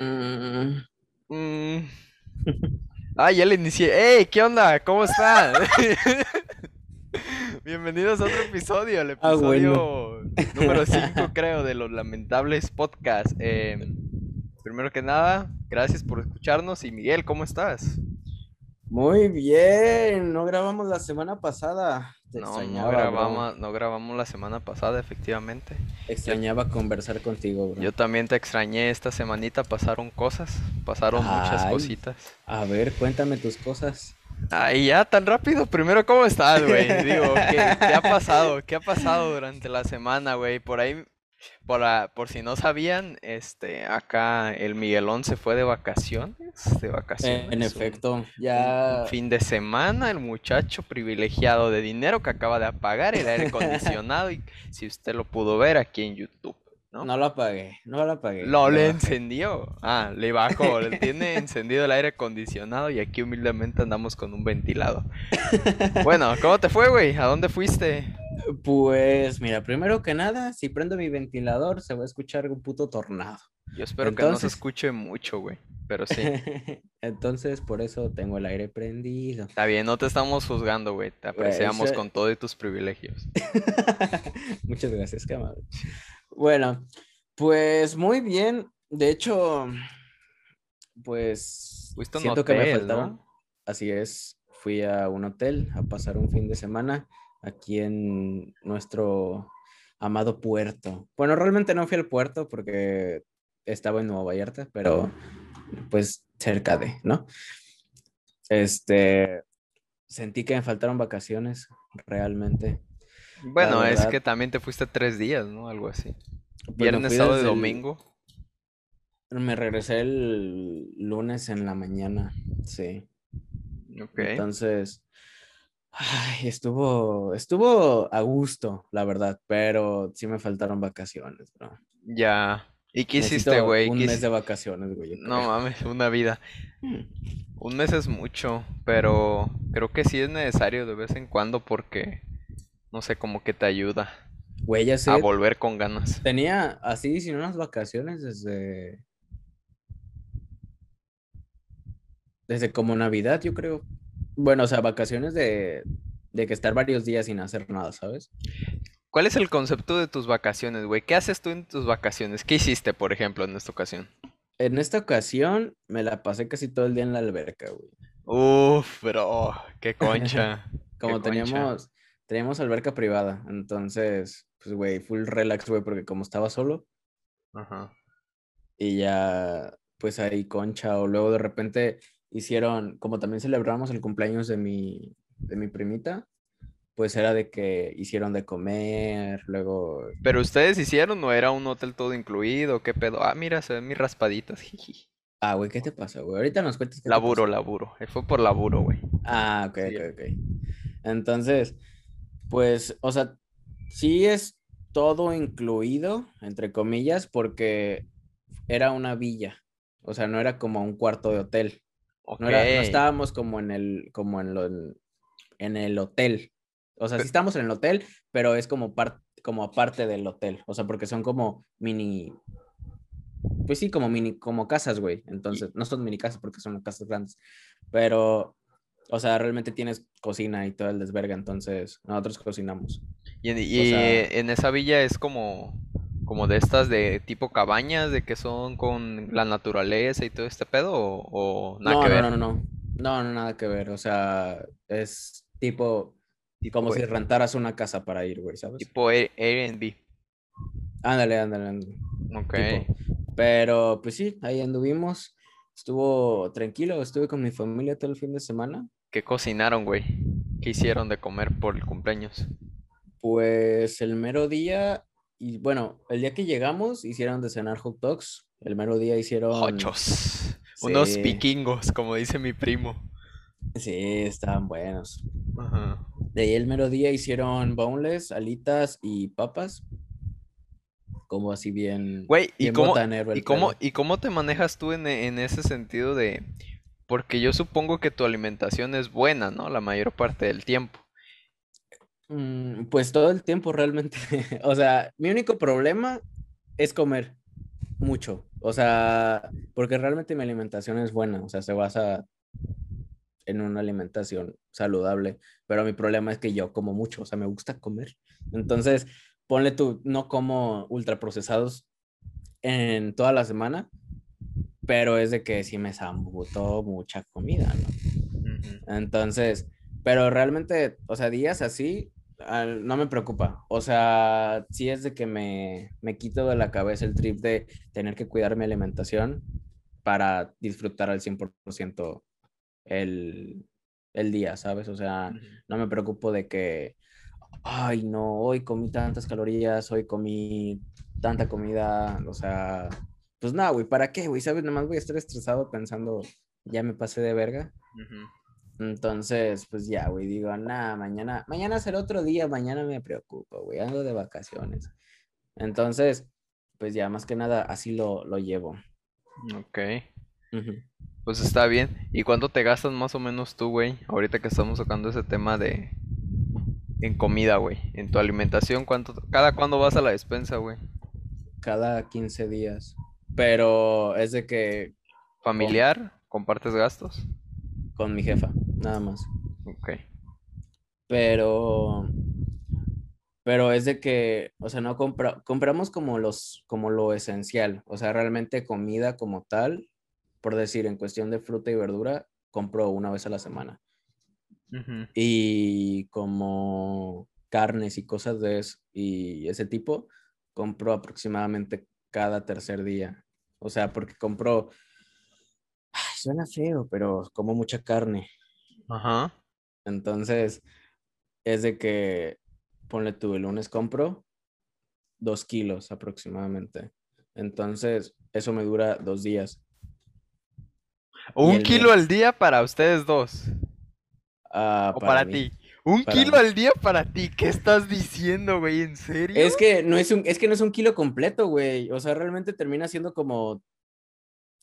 Mm, Mm. Ah, ya le inicié. ¡Ey! ¿Qué onda? ¿Cómo están? Bienvenidos a otro episodio, el Ah, episodio número 5, creo, de los lamentables podcasts. Em, primero que nada, gracias por escucharnos. Y Miguel, ¿cómo estás? muy bien, no grabamos la semana pasada. No, no bro. grabamos, no grabamos la semana pasada, efectivamente. Extrañaba conversar contigo, bro. Yo también te extrañé esta semanita, pasaron cosas, pasaron muchas cositas. A ver, cuéntame tus cosas. Ay, ya, tan rápido. Primero, ¿cómo estás, güey? Digo, ¿qué, qué ha pasado? ¿Qué ha pasado durante la semana, güey? Por ahí, por, a- por si no sabían, este, acá el Miguelón se fue de vacaciones, de vacaciones. en efecto, ya un fin de semana, el muchacho privilegiado de dinero que acaba de apagar el aire acondicionado y si usted lo pudo ver aquí en YouTube, ¿no? no lo apagué, no lo apagué. Lo le bajé. encendió. Ah, le bajó. le tiene encendido el aire acondicionado y aquí humildemente andamos con un ventilador. Bueno, ¿cómo te fue, güey? ¿A dónde fuiste? Pues mira, primero que nada, si prendo mi ventilador se va a escuchar un puto tornado. Yo espero que no se escuche mucho, güey. Pero sí. Entonces, por eso tengo el aire prendido. Está bien, no te estamos juzgando, güey. Te apreciamos con todos tus privilegios. Muchas gracias, amable. Bueno, pues muy bien. De hecho, pues Fuiste siento que me. ¿no? Así es, fui a un hotel a pasar un fin de semana aquí en nuestro amado puerto. Bueno, realmente no fui al puerto porque estaba en Nueva Vallarta, pero pues cerca de, ¿no? Este, sentí que me faltaron vacaciones, realmente. Bueno, es que también te fuiste tres días, ¿no? Algo así. Pues Viernes, sábado y el- domingo. Me regresé el lunes en la mañana, sí. Ok. Entonces, ay, estuvo, estuvo a gusto, la verdad, pero sí me faltaron vacaciones, bro. Ya. ¿Y qué hiciste, güey? Un ¿Qué mes de vacaciones, güey. No mames, una vida. Mm. Un mes es mucho, pero creo que sí es necesario de vez en cuando porque, no sé, como que te ayuda Güey, ya sé, a volver con ganas. tenía así sin unas vacaciones desde, desde como Navidad, yo creo. Bueno, o sea, vacaciones de, de que estar varios días sin hacer nada, ¿sabes? ¿Cuál es el concepto de tus vacaciones, güey? ¿Qué haces tú en tus vacaciones? ¿Qué hiciste, por ejemplo, en esta ocasión? En esta ocasión me la pasé casi todo el día en la alberca, güey. Uf, bro, qué concha. Como qué concha. teníamos, teníamos alberca privada, entonces, pues, güey, full relax, güey, porque como estaba solo Ajá. y ya, pues ahí concha, o luego de repente hicieron, como también celebramos el cumpleaños de mi, de mi primita, pues era de que hicieron de comer, luego, ¿Pero ustedes hicieron o era un hotel todo incluido? ¿Qué pedo? Ah, mira, se ven mis raspaditas. jiji. ah, güey, ¿qué te pasa, güey? Ahorita nos cuentas qué Laburo, laburo. Eh, Fue por laburo, güey. Ah, ok, Sí. ok, ok. Entonces, pues, o sea, sí es todo incluido, entre comillas, porque era una villa. O sea, no era como un cuarto de hotel. No, era, no estábamos como en el, como en lo, en el hotel. O sea, sí estamos en el hotel, pero es como parte, como aparte del hotel. O sea, porque son como mini, pues sí, como mini, como casas, güey. Entonces, no son mini casas porque son casas grandes. Pero, o sea, realmente tienes cocina y todo el desverga, entonces nosotros cocinamos. Y, en, y sea- en esa villa es como, como de estas de tipo cabañas, de que son con la naturaleza y todo este pedo, o, o nada no, que no, ver. no, no, no, no, no, nada que ver. O sea, es tipo, Tipo, como si eh, rentaras una casa para ir, güey, ¿sabes? tipo Air- Airbnb. Ándale, ándale, ándale. Ok. tipo. Pero pues sí, ahí anduvimos. Estuvo tranquilo, estuve con mi familia todo el fin de semana. ¿Qué cocinaron, güey? ¿Qué hicieron de comer por el cumpleaños? Pues el mero día, y bueno, el día que llegamos hicieron de cenar hot dogs. El mero día hicieron. Hochos. Unos vikingos, como dice mi primo. Sí, estaban buenos. Ajá. De ahí el mero día hicieron boneless, alitas y papas. Como así bien. Güey, ¿y cómo, y cómo, y cómo te manejas tú en, en ese sentido de... Porque yo supongo que tu alimentación es buena, ¿no? La mayor parte del tiempo. Mm, pues todo el tiempo realmente. O sea, mi único problema es comer. mucho. O sea, porque realmente mi alimentación es buena, o sea, se basa en una alimentación saludable, pero mi problema es que yo como mucho, o sea, me gusta comer. Entonces, ponle tú, no como ultraprocesados en toda la semana, pero es de que sí me zambuto mucha comida, ¿no? Entonces, pero realmente, o sea, días así, no me preocupa. O sea, sí es de que me, me quito de la cabeza el trip de tener que cuidar mi alimentación para disfrutar al 100% el, el día, ¿sabes? O sea, no me preocupo de que, ay, no, hoy comí tantas calorías, hoy comí tanta comida, o sea, pues nada, güey, ¿para qué, güey? ¿Sabes? Nomás voy a estar estresado pensando, ya me pasé de verga. Entonces, pues ya, güey, digo, nada, mañana, mañana será otro día, mañana me preocupo, güey, ando de vacaciones. Entonces, pues ya, más que nada, así lo, lo llevo. Ok. Pues está bien. ¿Y cuánto te gastas más o menos tú, güey? Ahorita que estamos tocando ese tema de... En comida, güey. En tu alimentación, ¿cuánto... ¿Cada cuándo vas a la despensa, güey? Cada 15 días. Pero es de que... ¿Familiar? ¿Compartes gastos? Con mi jefa, nada más. Ok. Pero... Pero es de que, o sea, no compra, compramos como los, como lo esencial, o sea, realmente comida como tal, por decir, en cuestión de fruta y verdura, compro una vez a la semana. Y como carnes y cosas de eso, y ese tipo, compro aproximadamente cada tercer día. O sea, porque compro, suena feo, pero como mucha carne. Ajá. Entonces, es de que, ponle tú, el lunes compro dos kilos aproximadamente. Entonces, eso me dura dos días. Un kilo al día para ustedes dos. Ah, o para, ti. Un kilo al día para ti. ¿Qué estás diciendo, güey? ¿En serio? Es que no es un, es que no es un kilo completo, güey. O sea, realmente termina siendo como,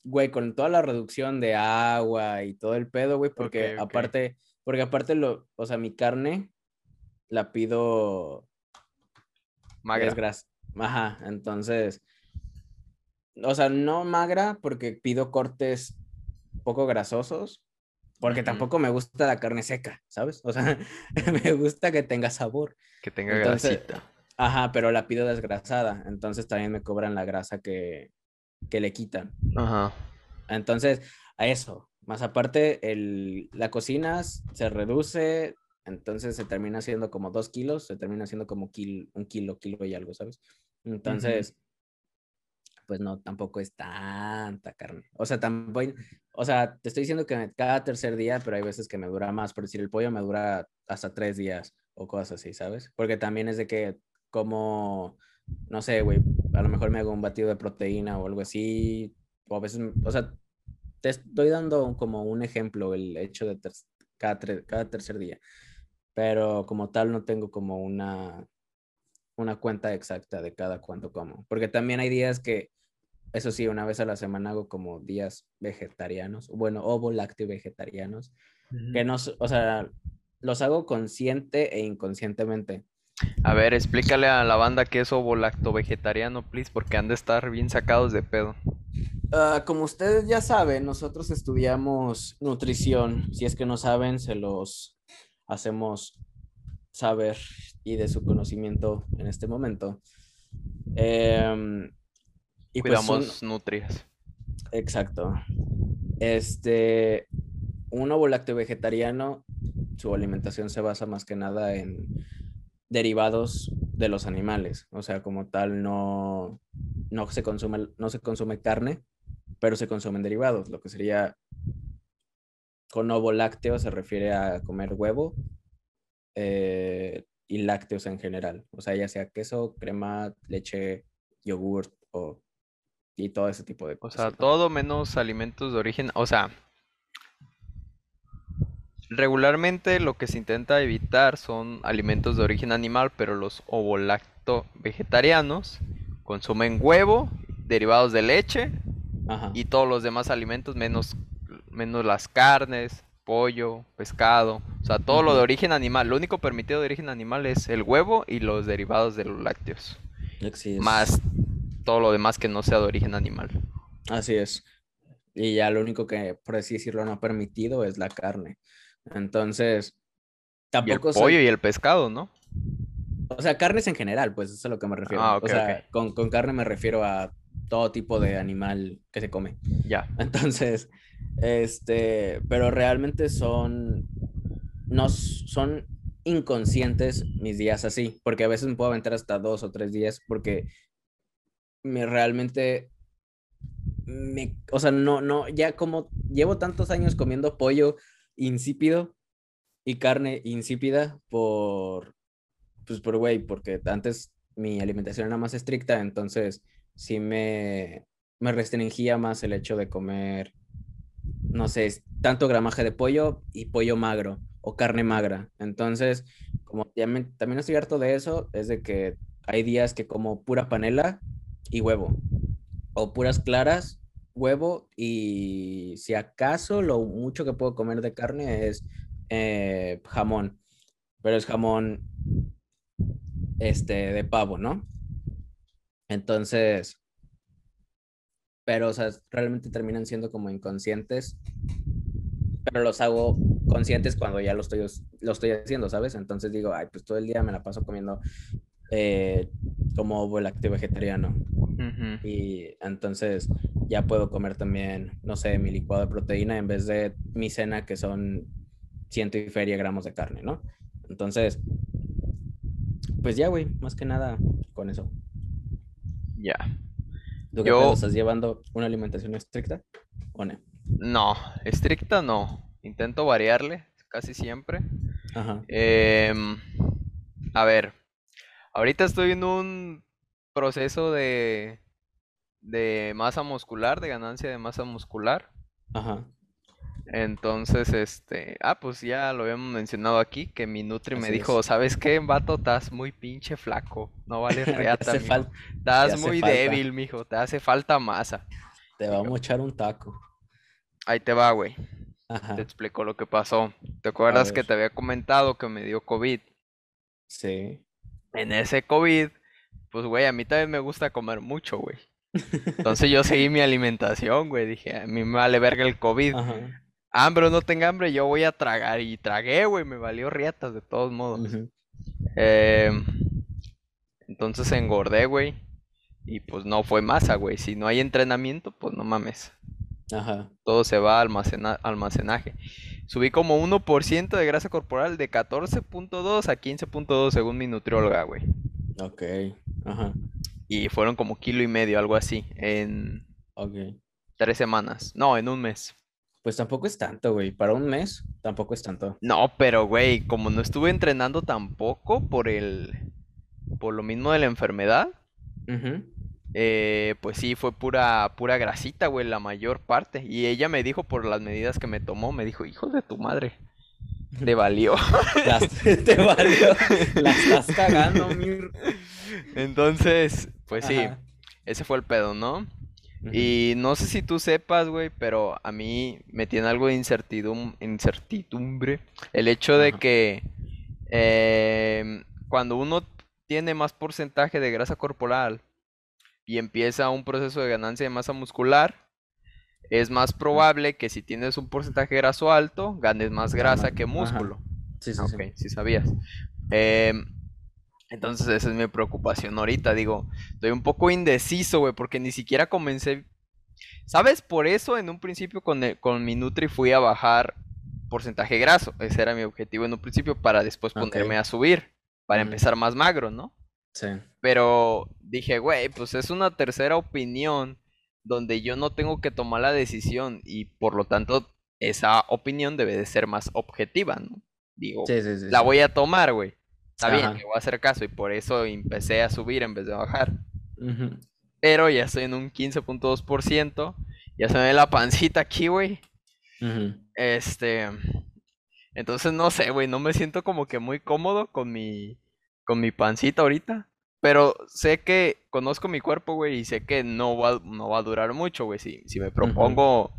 güey, con toda la reducción de agua y todo el pedo, güey, porque aparte, porque aparte lo, o sea, mi carne la pido magra. Ajá, entonces, o sea, no magra porque pido cortes poco grasosos, porque tampoco me gusta la carne seca, ¿sabes? O sea, me gusta que tenga sabor. Que tenga grasita. Ajá, pero la pido desgrasada, entonces también me cobran la grasa que, que le quitan. Ajá. Entonces, a eso. Más aparte, el, la cocina se reduce, entonces se termina siendo como dos kilos, se termina siendo como un kilo, kilo y algo, ¿sabes? Entonces, pues no, tampoco es tanta carne. O sea, tampoco, o sea, te estoy diciendo que cada tercer día, pero hay veces que me dura más. Por decir, el pollo me dura hasta tres días o cosas así, ¿sabes? Porque también es de que como, no sé, güey, a lo mejor me hago un batido de proteína o algo así. O a veces, o sea, te estoy dando como un ejemplo, el hecho de cada, cada tercer día. Pero como tal no tengo como una, una cuenta exacta de cada cuánto como. Porque también hay días que eso sí, una vez a la semana hago como días vegetarianos, bueno, ovo lácteo vegetarianos, que no, o sea, los hago consciente e inconscientemente. A ver, explícale a la banda qué es ovo lacto vegetariano, please, porque han de estar bien sacados de pedo. Ah, como ustedes ya saben, nosotros estudiamos nutrición. Si es que no saben, se los hacemos saber y de su conocimiento en este momento. Eh, y pues Cuidamos nutrias. Exacto. Este, un ovo lácteo vegetariano, su alimentación se basa más que nada en derivados de los animales. O sea, como tal, no, no, se, consume, no se consume carne, pero se consumen derivados, lo que sería con ovo lácteo se refiere a comer huevo eh, y lácteos en general. O sea, ya sea queso, crema, leche, yogurt o y todo ese tipo de cosas. O sea, todo menos alimentos de origen, o sea, regularmente lo que se intenta evitar son alimentos de origen animal, pero los ovolacto vegetarianos consumen huevo, derivados de leche y todos los demás alimentos menos, menos las carnes, pollo, pescado, o sea, todo lo de origen animal. Lo único permitido de origen animal es el huevo y los derivados de los lácteos. Más todo lo demás que no sea de origen animal. Así es. Y ya lo único que, por así decirlo, no ha permitido es la carne. Entonces, tampoco. Y el pollo y el pescado, ¿no? O sea, carnes en general, pues eso es a lo que me refiero. Ah, o sea, con, con, carne me refiero a todo tipo de animal que se come. Ya. Entonces, este, pero realmente son, no, son inconscientes mis días así, porque a veces me puedo aventar hasta dos o tres días porque me realmente me, o sea, no, no, ya como llevo tantos años comiendo pollo insípido y carne insípida por, pues por güey, porque antes mi alimentación era más estricta, entonces sí me, me restringía más el hecho de comer, no sé, tanto gramaje de pollo y pollo magro o carne magra. Entonces, como también estoy harto de eso, es de que hay días que como pura panela y huevo, o puras claras, huevo, y si acaso lo mucho que puedo comer de carne es eh, jamón, pero es jamón este, de pavo, ¿no? Entonces, pero, o sea, realmente terminan siendo como inconscientes pero los hago conscientes cuando ya lo estoy, lo estoy haciendo, ¿sabes? Entonces digo, ay, pues todo el día me la paso comiendo eh, como lácteo vegetariano. Y entonces ya puedo comer también, no sé, mi licuado de proteína en vez de mi cena que son ciento y feria gramos de carne, ¿no? Entonces, pues ya, güey, más que nada con eso. Ya. ¿Tú Yo... estás llevando una alimentación estricta o no? No, estricta no. Intento variarle casi siempre. Em, a ver, ahorita estoy en un proceso de, de masa muscular, de ganancia de masa muscular. Ajá. Entonces, este, ah, pues ya lo habíamos mencionado aquí, que mi Nutri me dijo, ¿sabes qué, vato? Estás muy pinche flaco, no vale reata, Estás muy débil, mijo, te hace falta masa. Te vamos a echar un taco. Ahí te va, güey. Te explico lo que pasó. ¿Te acuerdas que te había comentado que me dio COVID? Sí. En ese COVID, pues, güey, a mí también me gusta comer mucho, güey. Entonces yo seguí mi alimentación, güey. Dije, a mí me vale verga el COVID. Hambre o no tenga hambre, yo voy a tragar. Y tragué, güey, me valió riatas de todos modos. Em, entonces engordé, güey. Y pues no fue masa, güey. Si no hay entrenamiento, pues no mames. Todo se va a almacenaje. Subí como 1% de grasa corporal de 14.2 a 15.2 según mi nutrióloga, güey. Ok, ajá. Y fueron como kilo y medio, algo así, en tres semanas. No, en un mes. Pues tampoco es tanto, güey. Para un mes, tampoco es tanto. No, pero, güey, como no estuve entrenando tampoco por el... Por lo mismo de la enfermedad. Eh, pues sí, fue pura, pura grasita, güey, la mayor parte. Y ella me dijo por las medidas que me tomó, me dijo, hijo de tu madre, te valió. te valió. La estás cagando, mir. Entonces, pues sí, ese fue el pedo, ¿no? Y no sé si tú sepas, güey, pero a mí me tiene algo de incertidumbre el hecho de que em, cuando uno tiene más porcentaje de grasa corporal, y empieza un proceso de ganancia de masa muscular, es más probable que si tienes un porcentaje graso alto, ganes más grasa que músculo. Sí, sí, sí. sí sabías. Em, entonces esa es mi preocupación ahorita. Digo, estoy un poco indeciso, güey, porque ni siquiera comencé... ¿Sabes? Por eso en un principio con, con mi Nutri fui a bajar porcentaje graso. Ese era mi objetivo en un principio para después ponerme a subir, para empezar más magro, ¿no? Sí. Pero dije, güey, pues es una tercera opinión donde yo no tengo que tomar la decisión y por lo tanto esa opinión debe de ser más objetiva, ¿no? Digo, la voy a tomar, güey. Está bien, que voy a hacer caso y por eso empecé a subir en vez de bajar. Pero ya estoy en un 15.2%, ya se me ve la pancita aquí, güey. Este, entonces no sé, güey, no me siento como que muy cómodo con mi con mi pancita ahorita. Pero sé que conozco mi cuerpo, güey, y sé que no va, no va a durar mucho, güey. Si, si me propongo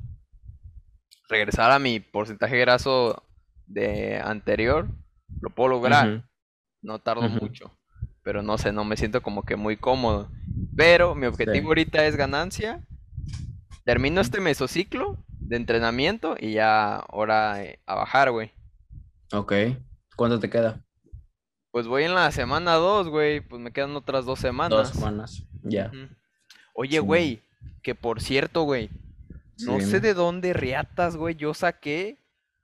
regresar a mi porcentaje graso de anterior, lo puedo lograr. No tardo mucho. pero no sé, no me siento como que muy cómodo. Pero mi objetivo Sí. ahorita es ganancia. Termino este mesociclo de entrenamiento y ya ahora eh, a bajar, güey. Ok. ¿Cuánto te queda? Pues voy en la semana 2, güey. Pues me quedan otras dos semanas. Dos semanas. Ya. Oye, Sí. güey, que por cierto, güey, no Sí, sé de dónde riatas, güey, yo saqué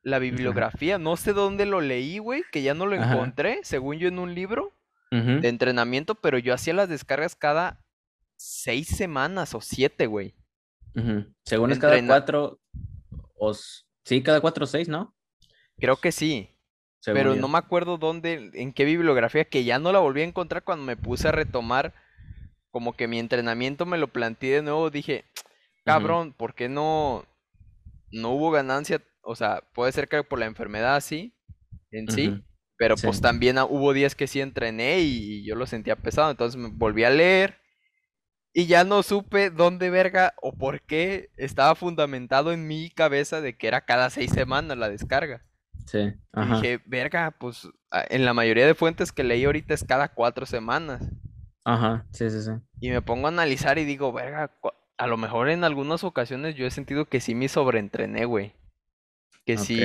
la bibliografía, no sé dónde lo leí, güey, que ya no lo Ajá. encontré, según yo en un libro de entrenamiento, pero yo hacía las descargas cada seis semanas o siete, güey. Según es cada cuatro o sí, cada cuatro o seis, ¿no? Creo que sí, Según pero yo. no me acuerdo dónde, en qué bibliografía, que ya no la volví a encontrar cuando me puse a retomar como que mi entrenamiento me lo planteé de nuevo, dije, cabrón, ¿por qué no, no hubo ganancia? O sea, puede ser que por la enfermedad sí, en sí, pero sí. pues también hubo días que sí entrené y, yo lo sentía pesado, entonces me volví a leer y ya no supe dónde verga o por qué estaba fundamentado en mi cabeza de que era cada seis semanas la descarga. Sí. Y Ajá. dije, verga, pues en la mayoría de fuentes que leí ahorita es cada cuatro semanas. Ajá. Sí, sí, sí. Y me pongo a analizar y digo, verga, a lo mejor en algunas ocasiones yo he sentido que sí me sobreentrené, güey. Que sí,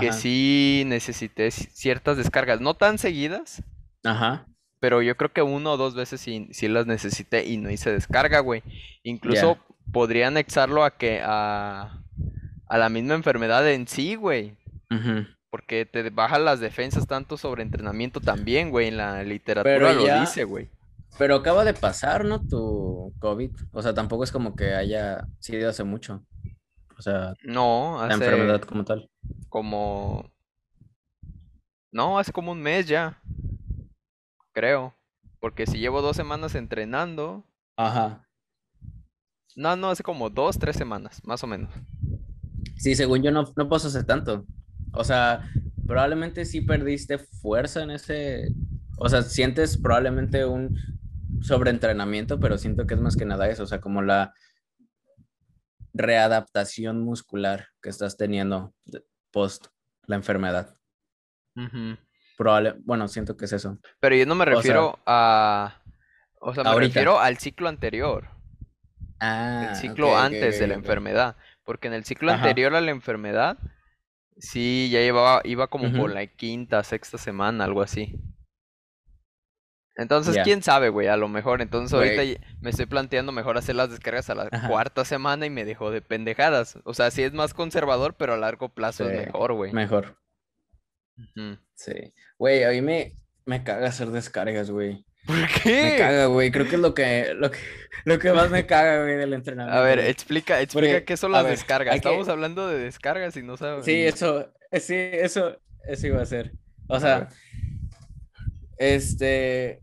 que sí necesité ci- ciertas descargas, no tan seguidas, Ajá. pero yo creo que uno o dos veces sí, sí las necesité y no hice descarga, güey. Incluso podría anexarlo a que a, a la misma enfermedad en sí, güey. Porque te baja las defensas tanto sobre entrenamiento también, güey. En la literatura Pero lo ya- dice, güey. Pero acaba de pasar, ¿no? Tu COVID. O sea, tampoco es como que haya sido hace mucho. O sea, No, la enfermedad como tal. como... No, hace como un mes ya. Creo. Porque si llevo dos semanas entrenando... Ajá. No, no, hace como dos, tres semanas, más o menos. Sí, según yo no, no pasó hace tanto. O sea, probablemente sí perdiste fuerza en ese. O sea, sientes probablemente un sobreentrenamiento, pero siento que es más que nada eso. O sea, como la readaptación muscular que estás teniendo post la enfermedad. Probable, bueno, siento que es eso. Pero yo no me sea, refiero a... O sea, me ahorita. refiero al ciclo anterior. Ah, el ciclo antes de la enfermedad. Porque en el ciclo Ajá. anterior a la enfermedad, sí, ya llevaba, iba como por la quinta, sexta semana, algo así. Entonces, quién sabe, güey, a lo mejor. Entonces, ahorita Güey. me estoy planteando mejor hacer las descargas a la Ajá. cuarta semana y me dejó de pendejadas. O sea, sí es más conservador, pero a largo plazo es mejor, güey. Mejor. Sí. Güey, a mí me, me caga hacer descargas, güey. ¿Por Me qué? caga, güey. Creo que es lo que, lo que, lo que más me caga, güey, del entrenamiento. A ver, güey. explica, explica Porque, qué son las ver, descargas. que- Estamos hablando de descargas y no sabes. Sí, eso, eh, sí, eso, eso iba a ser. O sea, este.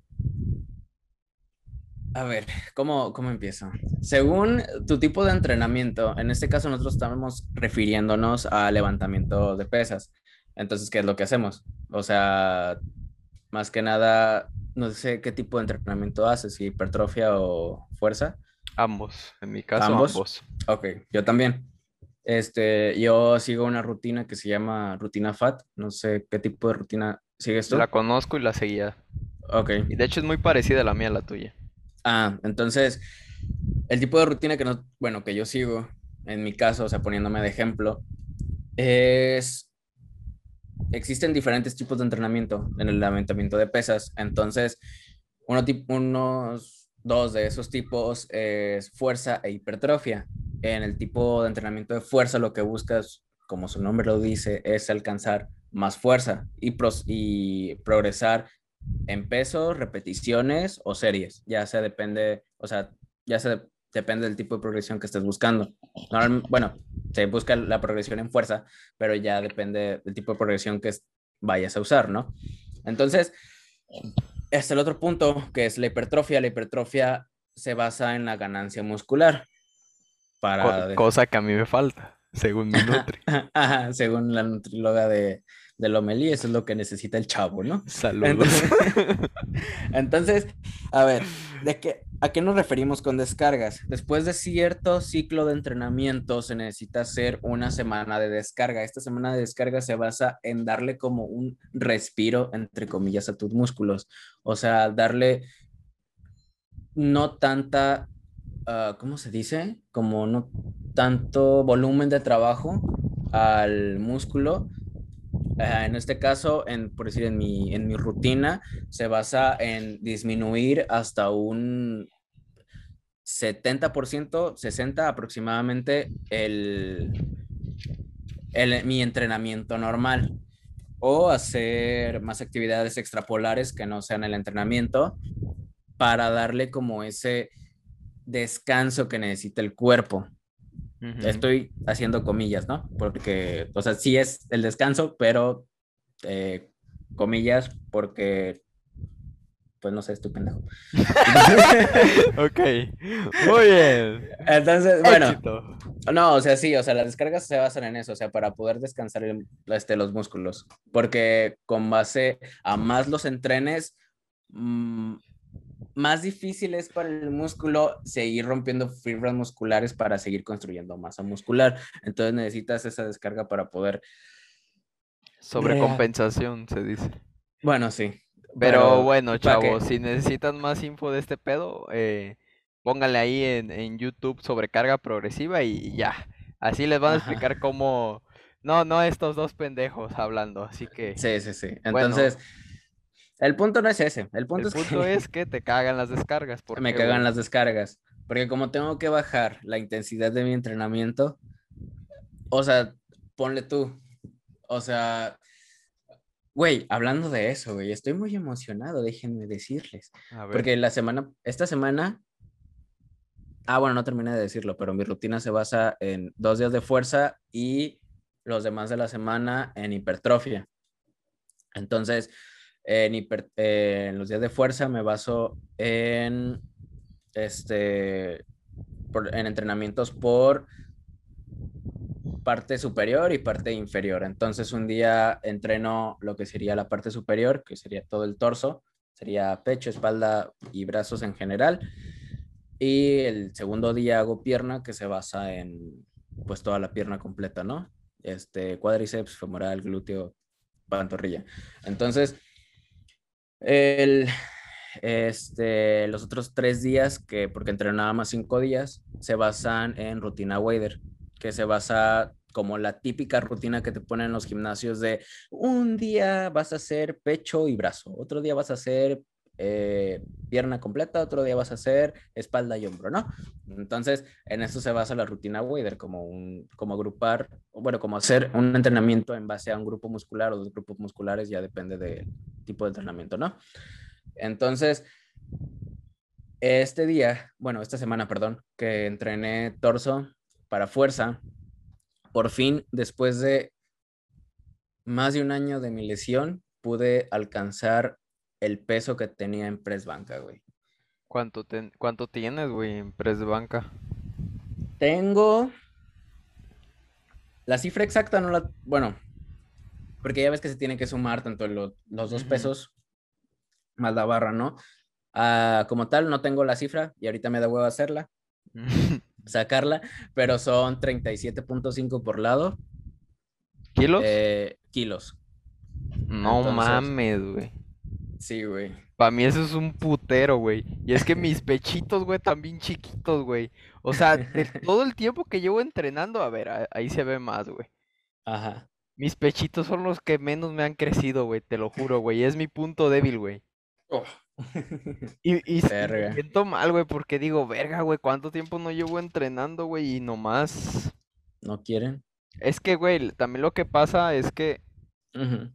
A ver, ¿cómo, cómo empiezo? Según tu tipo de entrenamiento, en este caso nosotros estamos refiriéndonos a levantamiento de pesas. Entonces, ¿qué es lo que hacemos? O sea, más que nada, no sé qué tipo de entrenamiento haces, si hipertrofia o fuerza. Ambos, en mi caso, ¿Ambos? ambos. Ok, yo también. Este, yo sigo una rutina que se llama rutina FAT. No sé qué tipo de rutina sigues tú. La conozco y la seguía. Ok. Y de hecho es muy parecida a la mía a la tuya. Ah, entonces, el tipo de rutina que no, bueno, que yo sigo, en mi caso, o sea, poniéndome de ejemplo, es, existen diferentes tipos de entrenamiento en el levantamiento de pesas. Entonces, uno, unos dos de esos tipos es fuerza e hipertrofia. En el tipo de entrenamiento de fuerza, lo que buscas, como su nombre lo dice, es alcanzar más fuerza y, pros- y progresar en peso, repeticiones o series. Ya se depende, o sea, ya se depende del tipo de progresión que estés buscando. Normal- bueno, se busca la progresión en fuerza, pero ya depende del tipo de progresión que es- vayas a usar, ¿no? Entonces, este el otro punto, que es la hipertrofia. La hipertrofia se basa en la ganancia muscular. Para Co- cosa que a mí me falta, según mi Nutri. Ajá, según la nutrióloga de, de Lomelí, eso es lo que necesita el chavo, ¿no? Saludos. Entonces, entonces, a ver, ¿de qué, ¿A qué nos referimos con descargas? Después de cierto ciclo de entrenamiento se necesita hacer una semana de descarga. Esta semana de descarga se basa en darle como un respiro, entre comillas, a tus músculos. O sea, darle no tanta, uh, ¿cómo se dice? Como no tanto volumen de trabajo al músculo. En este caso, en, por decir, en mi, rutina, se basa en disminuir hasta un 70%, 60% aproximadamente el, mi entrenamiento normal o hacer más actividades extrapolares que no sean el entrenamiento para darle como ese descanso que necesita el cuerpo. Uh -huh. Estoy haciendo comillas, ¿no? Porque, o sea, sí es el descanso, pero eh, comillas porque pues no sé, estoy pendejo. ok, muy bien. Entonces, bueno, Éxito. no, o sea, sí, o sea, las descargas se basan en eso, o sea, para poder descansar el, este, los músculos, porque con base a más los entrenes, mmm, más difícil es para el músculo seguir rompiendo fibras musculares para seguir construyendo masa muscular. Entonces necesitas esa descarga para poder... Sobrecompensación, se dice. Bueno, sí. Pero, Pero bueno, chavos, si necesitan más info de este pedo, eh, pónganle ahí en, en, YouTube sobrecarga progresiva y ya. Así les van a explicar Ajá. cómo... No, no estos dos pendejos hablando, así que... Sí, sí, sí. Entonces... Bueno, el punto no es ese. El punto, el es, punto que... es que te cagan las descargas. ¿por me cagan las descargas. Porque como tengo que bajar la intensidad de mi entrenamiento, o sea, ponle tú. O sea, güey, hablando de eso, güey, estoy muy emocionado, déjenme decirles. Porque la semana, esta semana, ah, bueno, no terminé de decirlo, pero mi rutina se basa en dos días de fuerza y los demás de la semana en hipertrofia. Entonces, en, hiper, eh, en, los días de fuerza me baso en, este, por, en entrenamientos por parte superior y parte inferior. Entonces un día entreno lo que sería la parte superior, que sería todo el torso, sería pecho, espalda y brazos en general. Y el segundo día hago pierna, que se basa en pues toda la pierna completa, ¿no? Este, cuádriceps, femoral, glúteo, pantorrilla. Entonces, el, este, los otros tres días, que porque entreno nada más cinco días, se basan en rutina Wader, que se basa como la típica rutina que te ponen en los gimnasios de un día vas a hacer pecho y brazo, otro día vas a hacer eh, pierna completa, otro día vas a hacer espalda y hombro, ¿no? Entonces, en eso se basa la rutina Wader, como, un, como agrupar, bueno, como hacer un entrenamiento en base a un grupo muscular o dos grupos musculares, ya depende del tipo de entrenamiento, ¿no? Entonces, este día, bueno, esta semana, perdón, que entrené torso para fuerza, por fin, después de más de un año de mi lesión, pude alcanzar el peso que tenía en press banca, güey. ¿Cuánto, ten, ¿Cuánto tienes, güey, en press banca? Tengo... La cifra exacta no la... Bueno, porque ya ves que se tiene que sumar tanto lo, los dos uh -huh. pesos más la barra, ¿no? Uh, como tal, no tengo la cifra y ahorita me da huevo hacerla, sacarla, pero son 37.5 por lado. ¿Kilos? Eh, kilos. No Entonces, mames, güey. Sí, güey. Para mí eso es un putero, güey. Y es que mis pechitos, güey, también chiquitos, güey. O sea, de todo el tiempo que llevo entrenando, a ver, ahí se ve más, güey. Ajá. Mis pechitos son los que menos me han crecido, güey, te lo juro, güey. Es mi punto débil, güey. Oh. y, y me siento mal, güey, porque digo, verga, güey, ¿cuánto tiempo no llevo entrenando, güey? Y nomás... ¿No quieren? Es que, güey, también lo que pasa es que... Uh -huh.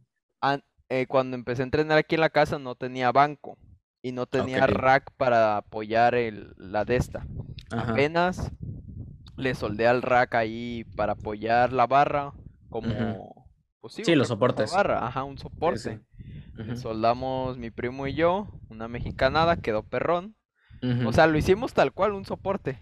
Eh, cuando empecé a entrenar aquí en la casa no tenía banco y no tenía okay. rack para apoyar el, la de esta. Ajá. Apenas le soldé al rack ahí para apoyar la barra como... -huh. pues, sí, los soportes. Barra. Ajá, un soporte. Soldamos mi primo y yo, una mexicanada, quedó perrón. O sea, lo hicimos tal cual, un soporte.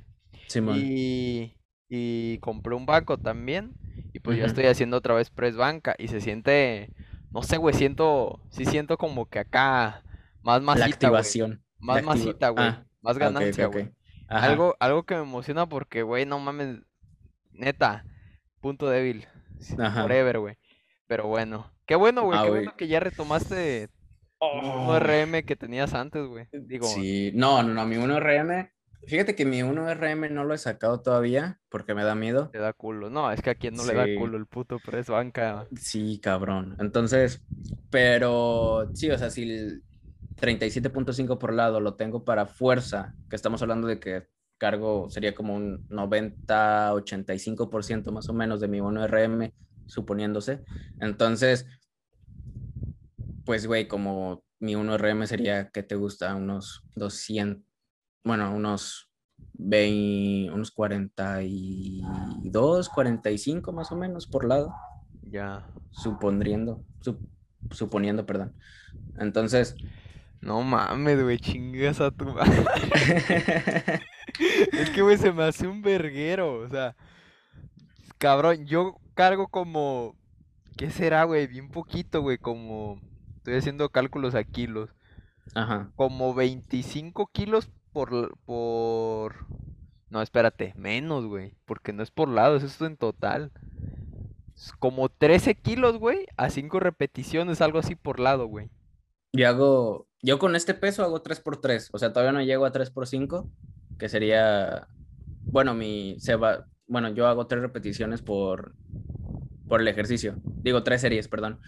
Sí, y, y compré un banco también. Y pues ya estoy haciendo otra vez press banca. Y se siente no sé, güey, siento, sí siento como que acá más masita, La activación. Wey. Más activa... masita, güey. Ah, más Ok, ok, ganancia, ok. güey. Ajá. Algo, algo que me emociona porque, güey, no mames, neta, punto débil, Ajá. forever, güey. Pero bueno, qué bueno, güey, Ah, qué güey. bueno que ya retomaste un Oh. 1RM que tenías antes, güey. Digo, Sí, no, no, no, mi 1RM, fíjate que mi 1RM no lo he sacado todavía porque me da miedo. te da culo. No, es que a quien no le da culo el puto press banca. Sí, cabrón. Entonces, pero sí, o sea, si el 37.5 por lado lo tengo para fuerza, que estamos hablando de que cargo sería como un 90-85% más o menos de mi 1RM, suponiéndose. Entonces, pues, güey, como mi 1RM sería, ¿qué te gusta? Unos 200, bueno, unos 20, unos 42, 45 más o menos por lado Ya. suponiendo, sup- suponiendo, perdón. Entonces, No mames, güey, chingas a tu madre. Es que, güey, se me hace un verguero, o sea, cabrón, yo cargo como, ¿qué será, güey? Bien poquito, güey, como, estoy haciendo cálculos a kilos, ajá, como 25 kilos por, por, no, espérate, menos, güey, porque no es por lado, es esto en total. Es como 13 kilos, güey, a 5 repeticiones, algo así por lado, güey. yo hago, yo con este peso hago 3x3, o sea, todavía no llego a 3x5, que sería, bueno, mi, se va, bueno, yo hago tres repeticiones por, por el ejercicio, digo tres series, perdón.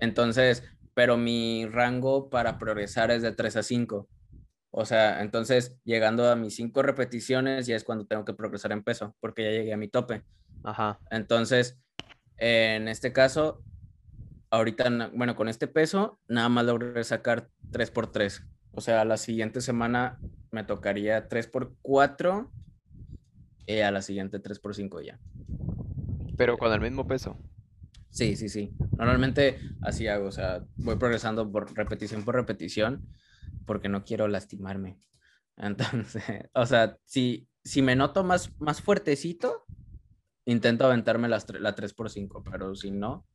Entonces, pero mi rango para progresar es de 3 a 5. O sea, entonces llegando a mis 5 repeticiones ya es cuando tengo que progresar en peso, porque ya llegué a mi tope. Ajá. Entonces, en este caso, ahorita, bueno, con este peso, nada más logré sacar 3x3. O sea, la siguiente semana me tocaría 3x4 y a la siguiente 3x5 ya. Pero con el mismo peso. Sí, sí, sí. Normalmente así hago, o sea, voy progresando por repetición por repetición porque no quiero lastimarme. Entonces, o sea, si, si me noto más, más fuertecito, intento aventarme las, la 3x5, pero si no,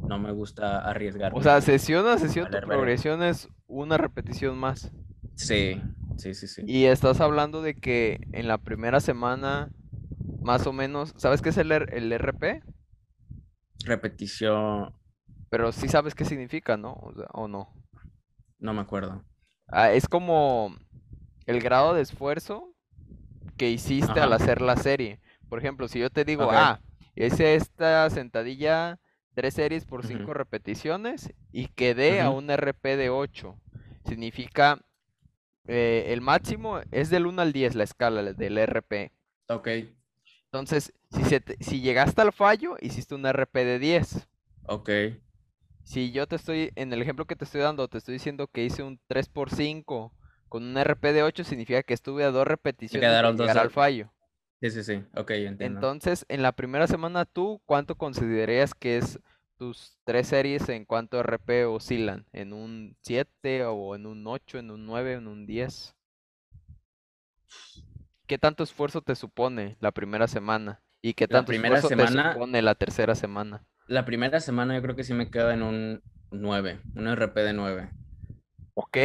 no me gusta arriesgarme. O sea, sesión a sesión tu progresión es una repetición más. Sí, sí, sí, sí. Y estás hablando de que en la primera semana, más o menos, ¿sabes qué es el, el RP? Repetición, Pero sí sabes qué significa, ¿no? O, sea, ¿o no? no me acuerdo. Ah, es como el grado de esfuerzo que hiciste al hacer la serie. Por ejemplo, si yo te digo, ah, hice esta sentadilla tres series por cinco repeticiones y quedé a un RP de 8. Significa eh, el máximo es del 1 al 10 la escala del RP. Ok, Entonces, si, se te- si llegaste al fallo, hiciste un RP de 10. ok, Si yo te estoy, en el ejemplo que te estoy dando, te estoy diciendo que hice un 3x5 con un RP de 8, significa que estuve a dos repeticiones dos llegar al fallo. sí, sí, sí, ok, entiendo. Entonces, en la primera semana, ¿tú cuánto considerarías que es tus tres series en cuanto a RP oscilan? ¿En un 7 o en un 8, en un 9, en un 10? ¿Qué tanto esfuerzo te supone la primera semana? ¿Y qué La tanto primera esfuerzo te supone la tercera semana? La primera semana yo creo que sí me queda en un 9, un RP de 9. Ok,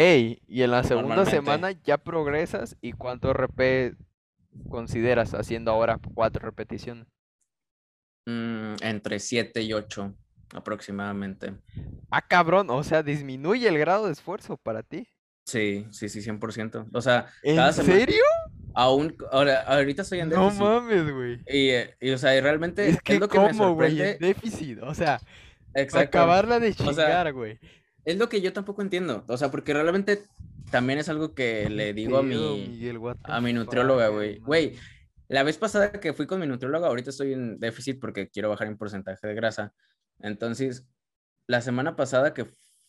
y en la segunda semana ya progresas y cuánto RP consideras haciendo ahora cuatro repeticiones. Mm, entre 7 y 8 aproximadamente. Ah, cabrón, o sea, disminuye el grado de esfuerzo para ti. Sí, sí, sí, 100%. O sea, ¿En cada semana, serio? Aún, ahora, ahorita estoy en No déficit. mames, güey. Y, eh, y, o sea, realmente Es que es lo que me cómo, güey, déficit, o sea, Exacto. acabarla de sea, chingar, güey. Es lo que yo tampoco entiendo. O sea, porque realmente también es algo que le ¿Qué digo a mi, Miguel? A the mi nutrióloga, güey. Güey, la vez pasada que fui con mi nutrióloga, ahorita estoy en déficit porque quiero bajar en porcentaje de grasa. Entonces, la semana pasada que,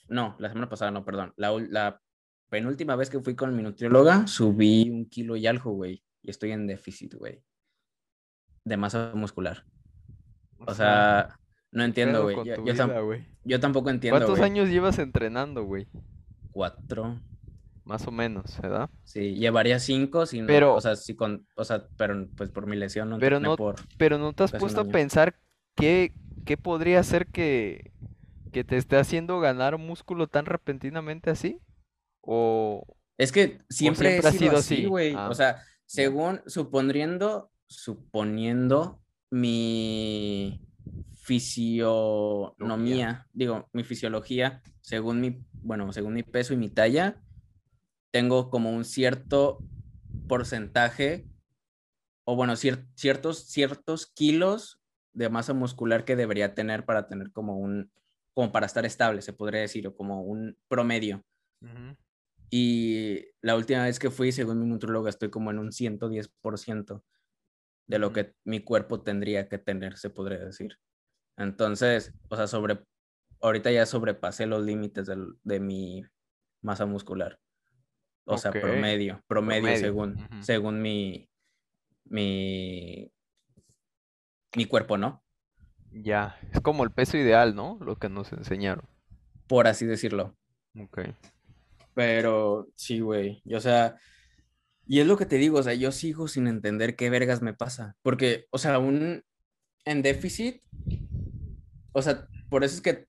no, la semana pasada no, perdón, la, la penúltima vez que fui con mi nutrióloga, subí un kilo y algo, güey, y estoy en déficit, güey, de masa muscular. O sea, no ¿qué entiendo, güey. Yo, tam- tampoco entiendo, ¿Cuántos años llevas entrenando, güey? Cuatro. Más o menos, ¿verdad? Sí, llevaría cinco, si no, Pero- o sea, sí con, o sea, pero pues por mi lesión no Pero no- por, Pero ¿no te has puesto a pensar qué, qué podría ser que, que te esté haciendo ganar músculo tan repentinamente así? ¿O, Es que siempre, siempre ha sido así, güey. Ah, O sea, según, suponiendo, suponiendo mi fisionomía, digo, mi fisiología, según mi, bueno, según mi peso y mi talla, tengo como un cierto porcentaje, o bueno, cier- ciertos, ciertos kilos de masa muscular que debería tener para tener como un, como para estar estable, se podría decir, o como un promedio. Y la última vez que fui, según mi nutróloga, estoy como en un 110% de lo que mi cuerpo tendría que tener, se podría decir. Entonces, o sea, sobre, ahorita ya sobrepasé los límites del- de mi masa muscular. O sea, promedio, promedio, Promedio, según, según mi, mi, mi cuerpo, ¿no? Ya, es como el peso ideal, ¿no? Lo que nos enseñaron. Por así decirlo. Ok. Pero sí, güey. y, O sea, y es lo que te digo, o sea, yo sigo sin entender qué vergas me pasa. Porque, o sea, un en déficit, o sea, por eso es que,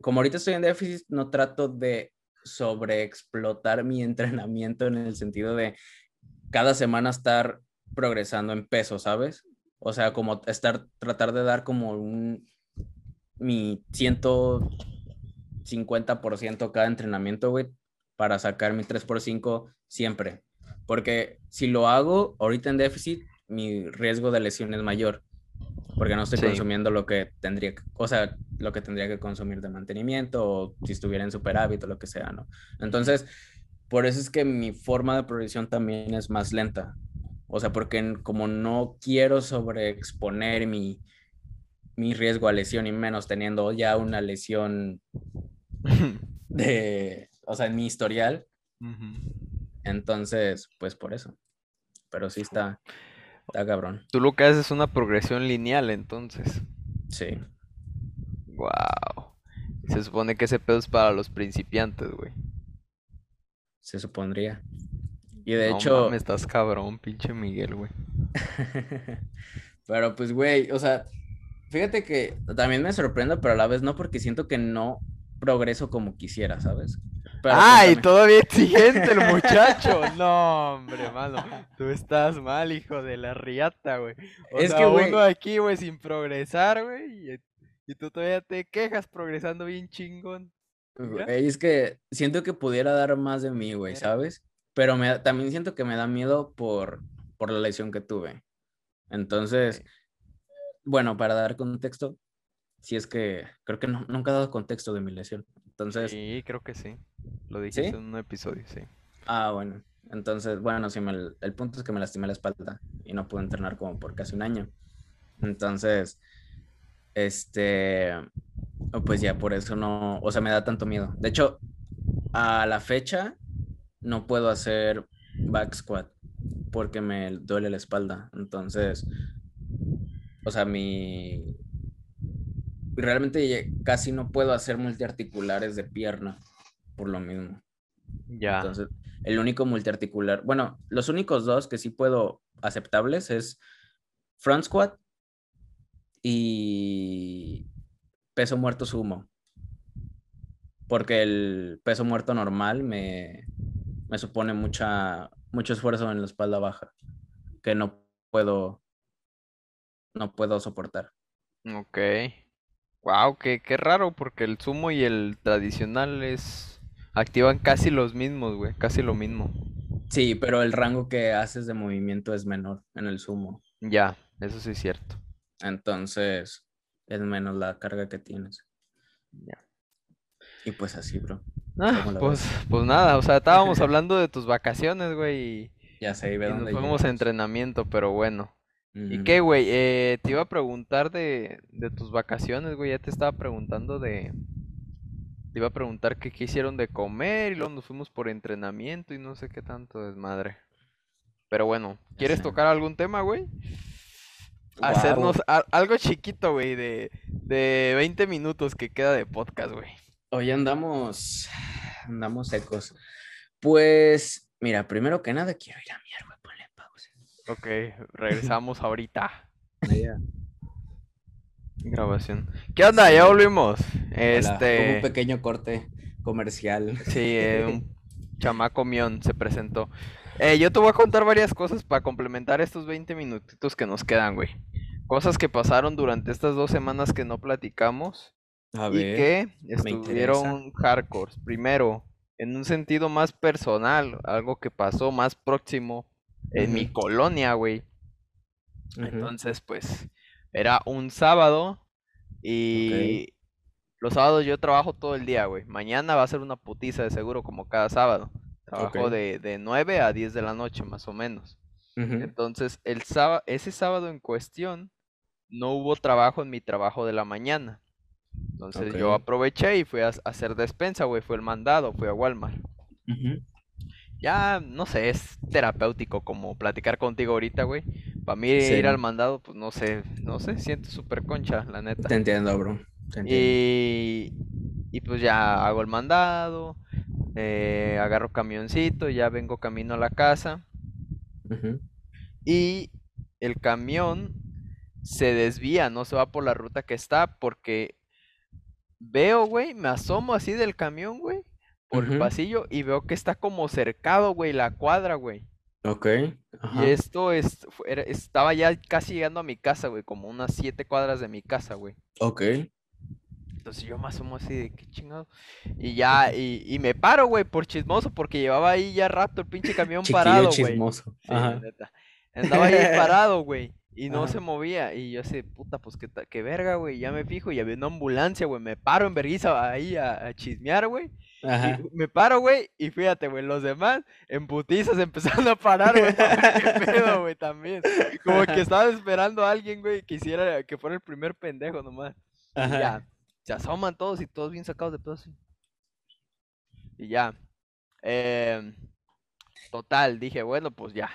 como ahorita estoy en déficit, no trato de sobreexplotar mi entrenamiento en el sentido de cada semana estar progresando en peso, ¿sabes? O sea, como estar, tratar de dar como un, mi 150% cada entrenamiento, güey, para sacar mi 3x5 siempre. Porque si lo hago ahorita en déficit, mi riesgo de lesión es mayor. Porque no estoy Sí. consumiendo lo que tendría que, o sea, lo que tendría que consumir de mantenimiento o si estuviera en superávit o lo que sea, ¿no? Entonces, por eso es que mi forma de progresión también es más lenta. O sea, porque como no quiero sobreexponer mi, mi riesgo a lesión y menos teniendo ya una lesión de, o sea, en mi historial, entonces, pues por eso. Pero sí está, está cabrón. Tú lo que haces es una progresión lineal, entonces. Sí. Wow. Se supone que ese pedo es para los principiantes, güey. se supondría. Y de No hecho, mames, estás cabrón, pinche Miguel, güey. pero pues, güey, o sea, fíjate que también me sorprendo, pero a la vez no, porque siento que no progreso como quisiera, ¿sabes? Pero ¡Ay, cuéntame. todavía exigente el muchacho! No, hombre, mano. Tú estás mal, hijo de la riata, güey. O Es sea, que, güey- uno aquí, güey, sin progresar, güey. Y, y tú todavía te quejas progresando bien chingón. Es que siento que pudiera dar más de mí, güey, ¿sabes? Pero me, también siento que me da miedo por, por la lesión que tuve. Entonces, bueno, para dar contexto, si es que creo que no- nunca he dado contexto de mi lesión. Entonces, Sí, creo que sí. Lo dijiste ¿Sí? en un episodio, sí. ah, bueno. Entonces, bueno, sí, me, el punto es que me lastimé la espalda y no pude entrenar como por casi un año. Entonces, este, pues ya por eso no, o sea, me da tanto miedo. De hecho, a la fecha no puedo hacer back squat porque me duele la espalda. Entonces, o sea, mi realmente casi no puedo hacer multiarticulares de pierna por lo mismo. Ya. Entonces, el único multiarticular, bueno, los únicos dos que sí puedo aceptables es front squat y peso muerto sumo. Porque el peso muerto normal me, me supone mucha, mucho esfuerzo en la espalda baja que no puedo, no puedo soportar. Ok. Wow, qué, qué raro, porque el sumo y el tradicional es. activan casi los mismos, güey. Casi lo mismo. Sí, pero el rango que haces de movimiento es menor en el sumo. Ya, eso sí es cierto. Entonces, es menos la carga que tienes. Ya. Y pues así, bro. Ah, ¿Cómo la pues, pues nada, o sea, estábamos hablando de tus vacaciones, güey, y, Ya sé, ve y nos dónde fuimos a entrenamiento, pero bueno. ¿Y qué, güey? Eh, te iba a preguntar de, de tus vacaciones, güey. Ya te estaba preguntando de. Te iba a preguntar que qué hicieron de comer y luego nos fuimos por entrenamiento y no sé qué tanto desmadre. Pero bueno, ¿quieres tocar algún tema, güey? Hacernos a- algo chiquito, güey, de, de 20 minutos que queda de podcast, güey. Hoy andamos, andamos secos. Pues, mira, primero que nada quiero ir a pausa. Ok, regresamos ahorita. Grabación. ¿Qué onda? Ya volvimos. Hola, Este. un pequeño corte comercial. Sí, eh, un Chamaco Mion se presentó. Eh, yo te voy a contar varias cosas para complementar estos 20 minutitos que nos quedan, güey. Cosas que pasaron durante estas dos semanas que no platicamos A y ver. que me estuvieron hardcore. Primero, en un sentido más personal, algo que pasó más próximo en mi colonia, güey. Entonces, pues, era un sábado y los sábados yo trabajo todo el día, güey. Mañana va a ser una putiza de seguro como cada sábado. Trabajo de, de 9 a 10 de la noche, más o menos. Entonces, el sábado, ese sábado en cuestión, no hubo trabajo en mi trabajo de la mañana. Entonces yo aproveché y fui a, a hacer despensa, güey. Fue el mandado, fui a Walmart. Ya, no sé, es terapéutico como platicar contigo ahorita, güey. Para mí Sí. ir al mandado, pues no sé, no sé, siento súper concha, la neta. Te entiendo, bro. Te entiendo. Y, y pues ya hago el mandado, eh, agarro camioncito, ya vengo camino a la casa Ujú. y el camión se desvía, no se va por la ruta que está porque veo, güey, me asomo así del camión, güey, por el pasillo y veo que está como cercado, güey, la cuadra, güey. Ok. Y esto es, era- estaba ya casi llegando a mi casa, güey, como unas siete cuadras de mi casa, güey. Ok. Entonces yo me asomo así de qué chingado. Y ya, y, y me paro, güey, por chismoso, porque llevaba ahí ya rato el pinche camión Chiquillo parado, güey. chismoso. Sí, la Ajá. neta. Andaba ahí parado, güey. Y no se movía. Y yo así, puta, pues qué, qué verga, güey. Ya me fijo y había una ambulancia, güey. Me paro en vergüenza ahí a, a chismear, güey. Y me paro, güey. Y fíjate, güey, los demás en putizas empezaron a parar, güey. ¿Qué pedo, güey? También. Como que estaban esperando a alguien, güey, que hiciera, que fuera el primer pendejo nomás. Y Ajá. ya, se asoman todos y todos bien sacados de pedo así. Y ya. em, total, dije, bueno, pues ya.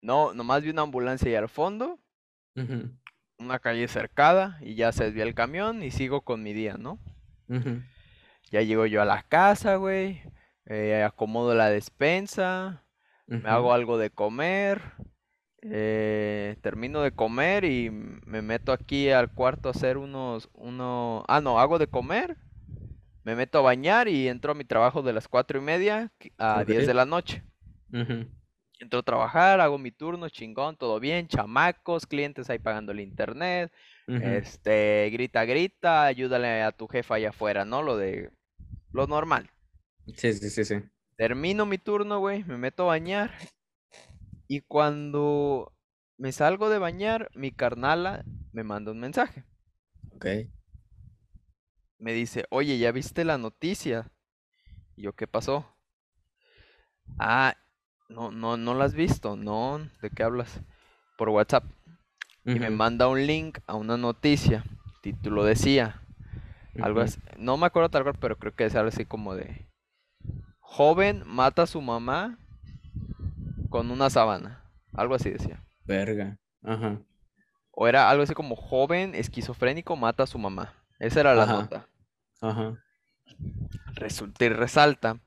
No, nomás vi una ambulancia ahí al fondo, una calle cercada, y ya se desvía el camión y sigo con mi día, ¿no? Ujú. Ya llego yo a la casa, güey. eh, acomodo la despensa, me hago algo de comer. eh, termino de comer y me meto aquí al cuarto a hacer unos, uno, ah, no, hago de comer, me meto a bañar y entro a mi trabajo de las cuatro y media a 10 de la noche. Entro a trabajar, hago mi turno, chingón, todo bien, chamacos, clientes ahí pagando el internet, este, grita, grita, ayúdale a tu jefa allá afuera, ¿no? Lo de, lo normal. Sí, sí, sí, sí. Termino mi turno, güey, me meto a bañar y cuando me salgo de bañar, mi carnala me manda un mensaje. Ok. Me dice, oye, ¿ya viste la noticia? Y yo, ¿qué pasó? Ah, no, no, no la has visto, no, ¿de qué hablas? Por WhatsApp. Y me manda un link a una noticia. Título decía, algo así, no me acuerdo tal cual, pero creo que es algo así como de joven mata a su mamá con una sábana. Algo así decía. Verga. Ajá. O era algo así como joven esquizofrénico mata a su mamá. Esa era la Ajá. nota. Ajá. Resulta y resalta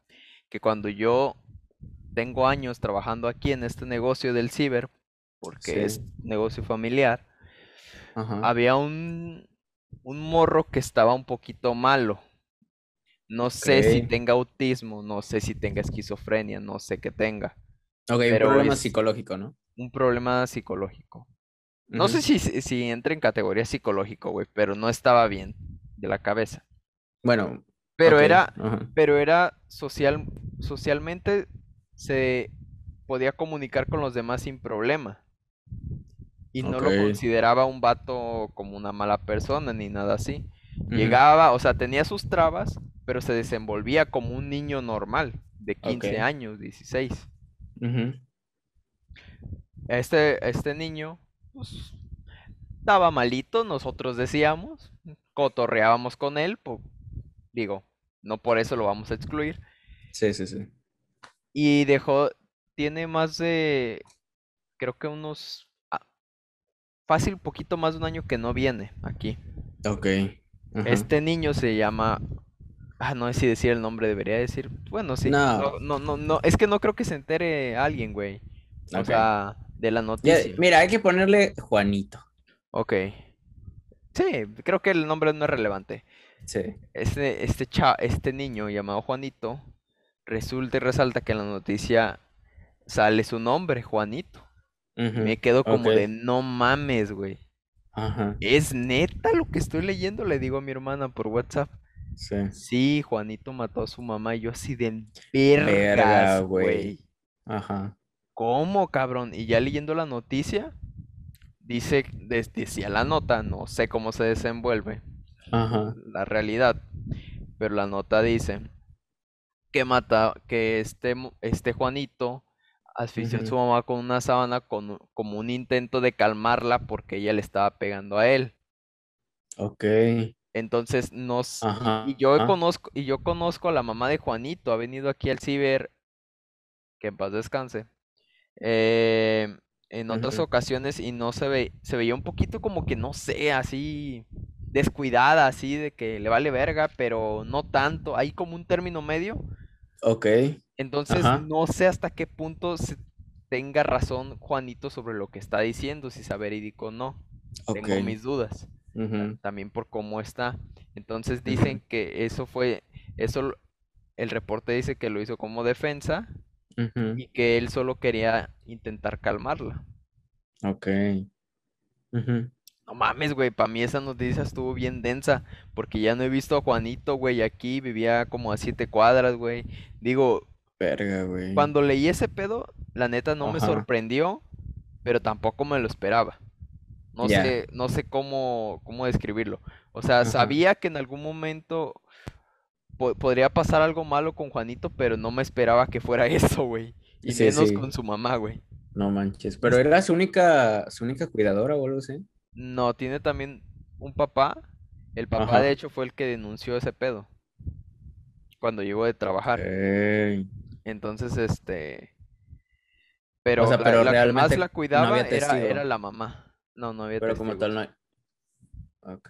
que cuando yo tengo años trabajando aquí en este negocio del ciber, porque es negocio familiar, Ajá. había un, un morro que estaba un poquito malo. No sé si tenga autismo, no sé si tenga esquizofrenia, no sé qué tenga. Ok, un pero problema es- psicológico, ¿no? Un problema psicológico. No sé si, si si entra en categoría psicológico, güey, pero no estaba bien de la cabeza. Bueno, Pero era, pero era social, socialmente se podía comunicar con los demás sin problema. Y no lo consideraba un vato como una mala persona ni nada así. Llegaba, o sea, tenía sus trabas, pero se desenvolvía como un niño normal, de 15 Ok. años, 16. Ujú. Este, este niño, pues, estaba malito, nosotros decíamos, cotorreábamos con él, po- digo, no por eso lo vamos a excluir. Sí, sí, sí. Y dejó, tiene más de, creo que unos, fácil, poquito más de un año que no viene aquí. Ok. Este niño se llama, ah, no sé si decir el nombre, debería decir, bueno, sí. No. No, no, no, no, es que no creo que se entere alguien, güey. O sea, de la Ya, noticia. mira, hay que ponerle Juanito. Ok. Sí, creo que el nombre no es relevante. Sí. Este, este, cha- este niño llamado Juanito resulta y resalta que en la noticia sale su nombre, Juanito. Me quedo como de no mames, güey. Ajá, ¿Es neta lo que estoy leyendo? Le digo a mi hermana por WhatsApp. sí. Sí, Juanito mató a su mamá y yo así de Verga, güey. Ajá. ¿Cómo, cabrón? Y ya leyendo la noticia, dice, decía la nota, no sé cómo se desenvuelve Ajá. la realidad, pero la nota dice que mata, que este, este Juanito asfixió a su mamá con una sábana con, como un intento de calmarla porque ella le estaba pegando a él. Ok. Entonces nos Ajá. y yo conozco y yo conozco a la mamá de Juanito, ha venido aquí al ciber, que en paz descanse. eh, en otras ocasiones y no se ve, se veía un poquito como que no sé, así descuidada, así de que le vale verga, pero no tanto, hay como un término medio. Ok. Entonces Ajá. no sé hasta qué punto se tenga razón Juanito sobre lo que está diciendo, si sea verídico o no. Tengo Ok. mis dudas también por cómo está. Entonces dicen que eso fue, eso, el reporte dice que lo hizo como defensa y que él solo quería intentar calmarla. Ok. No mames, güey, para mí esa noticia estuvo bien densa, porque ya no he visto a Juanito, güey, aquí vivía como a siete cuadras, güey. Digo, Verga, güey. cuando leí ese pedo, la neta no me sorprendió, pero tampoco me lo esperaba. No sé, no sé cómo, cómo describirlo. O sea, Ajá. sabía que en algún momento po- podría pasar algo malo con Juanito, pero no me esperaba que fuera eso, güey. Y Sí, menos sí. con su mamá, güey. No manches. Pero era su única, su única cuidadora o algo así. No, tiene también un papá. El papá, Ajá. de hecho, fue el que denunció ese pedo cuando llegó de trabajar. Entonces, este. O Pero sea, la, pero la que más la cuidaba era, la mamá. No, no había Pero como tal no hay.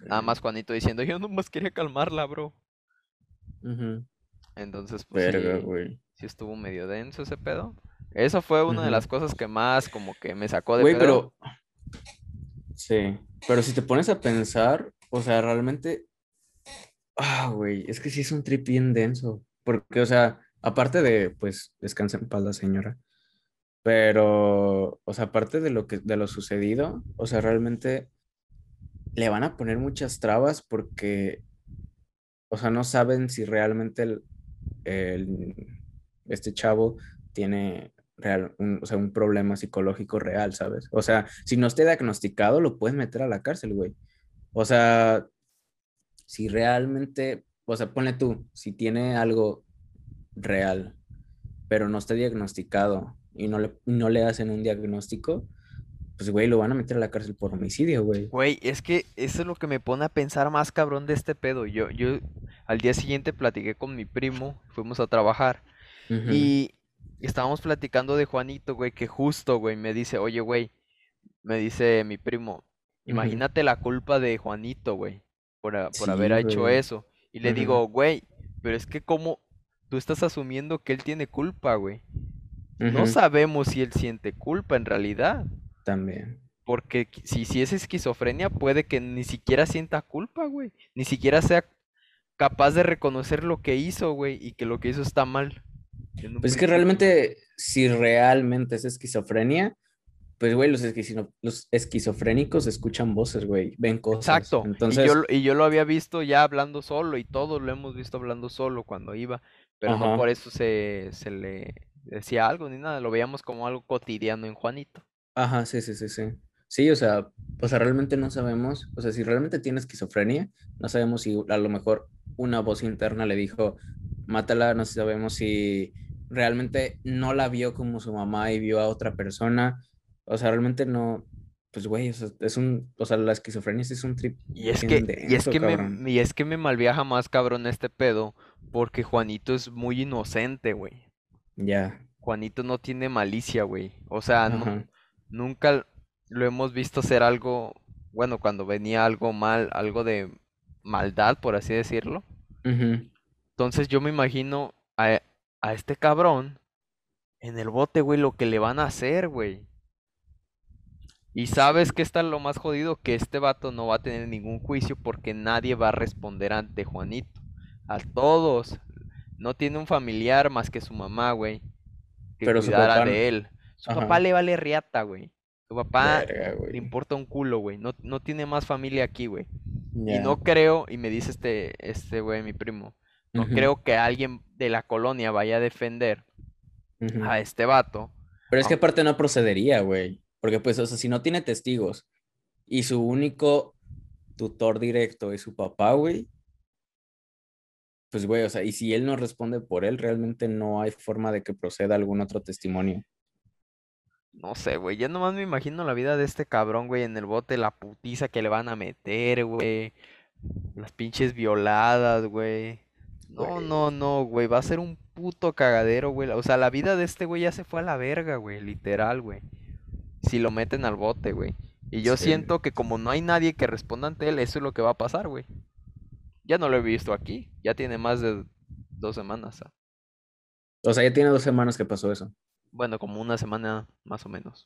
Nada más Juanito diciendo, yo nomás quería calmarla, bro. Entonces, pues Verga, sí, güey. sí estuvo medio denso ese pedo. Eso fue una de las cosas que más como que me sacó de Güey, pedo. pero. Sí. Pero si te pones a pensar, o sea, realmente. Ah, güey, es que sí es un trip bien denso. Porque, o sea, aparte de, pues, descansa en paz la señora. Pero, o sea, aparte de lo que, de lo sucedido, o sea, realmente le van a poner muchas trabas porque, o sea, no saben si realmente el, el- este chavo tiene real, un, o sea, un problema psicológico real, ¿sabes? O sea, si no esté diagnosticado, lo pueden meter a la cárcel, güey. O sea, si realmente, o sea, ponle tú, si tiene algo real, pero no está diagnosticado y no le, no le hacen un diagnóstico, pues, güey, lo van a meter a la cárcel por homicidio, güey. Güey, es que eso es lo que me pone a pensar más cabrón de este pedo. Yo, yo al día siguiente platiqué con mi primo, fuimos a trabajar y estábamos platicando de Juanito, güey, que justo, güey, me dice, oye, güey, me dice mi primo, imagínate la culpa de Juanito, güey, por, a- por haber hecho eso. Y le digo, güey, pero es que como tú estás asumiendo que él tiene culpa, güey. No sabemos si él siente culpa en realidad. También. Porque si, si es esquizofrenia, puede que ni siquiera sienta culpa, güey. Ni siquiera sea capaz de reconocer lo que hizo, güey, y que lo que hizo está mal. Pues es que realmente, si realmente es esquizofrenia, pues, güey, los, esquizo- los esquizofrénicos escuchan voces, güey, ven cosas. Exacto. Y Entonces, yo, lo- y yo lo había visto ya hablando solo, y todos lo hemos visto hablando solo cuando iba, pero no por eso se, se le decía algo ni nada, lo veíamos como algo cotidiano en Juanito. ajá, sí, sí, sí, sí. Sí, o sea, o sea, realmente no sabemos, o sea, si realmente tiene esquizofrenia, no sabemos si a lo mejor una voz interna le dijo, mátala, no sabemos si realmente no la vio como su mamá y vio a otra persona, o sea, realmente no, pues, güey, o sea, es un, o sea, la esquizofrenia es un trip Y es que, y es que me, y es que me malviaja más cabrón este pedo, porque Juanito es muy inocente, güey. Ya, Juanito no tiene malicia, güey. O sea, no, nunca lo hemos visto hacer algo, bueno, cuando venía algo mal, algo de maldad, por así decirlo. ujú, Entonces yo me imagino a, a este cabrón en el bote, güey, lo que le van a hacer, güey. Y sabes que está lo más jodido, que este vato no va a tener ningún juicio porque nadie va a responder ante Juanito. A todos no tiene un familiar más que su mamá, güey. Que Pero su papá de él. Su Ajá. papá le vale riata, güey. Su papá Verga, le importa un culo, güey. No, no tiene más familia aquí, güey. Y no creo, y me dice este, este güey, mi primo, no creo que alguien de la colonia vaya a defender a este vato. Pero es que aparte no procedería, güey. Porque pues, o sea, si no tiene testigos y su único tutor directo es su papá, güey. Pues, güey, o sea, y si él no responde por él, realmente no hay forma de que proceda algún otro testimonio. No sé, güey. Ya nomás me imagino la vida de este cabrón, güey, en el bote, la putiza que le van a meter, güey. Las pinches violadas, güey. No, no, no, güey. Va a ser un puto cagadero, güey. O sea, la vida de este güey ya se fue a la verga, güey. Literal, güey. Si lo meten al bote, güey. Y yo Sí. siento que como no hay nadie que responda ante él, eso es lo que va a pasar, güey. Ya no lo he visto aquí. Ya tiene más de dos semanas. ah. O sea, ya tiene dos semanas que pasó eso. Bueno, como una semana más o menos.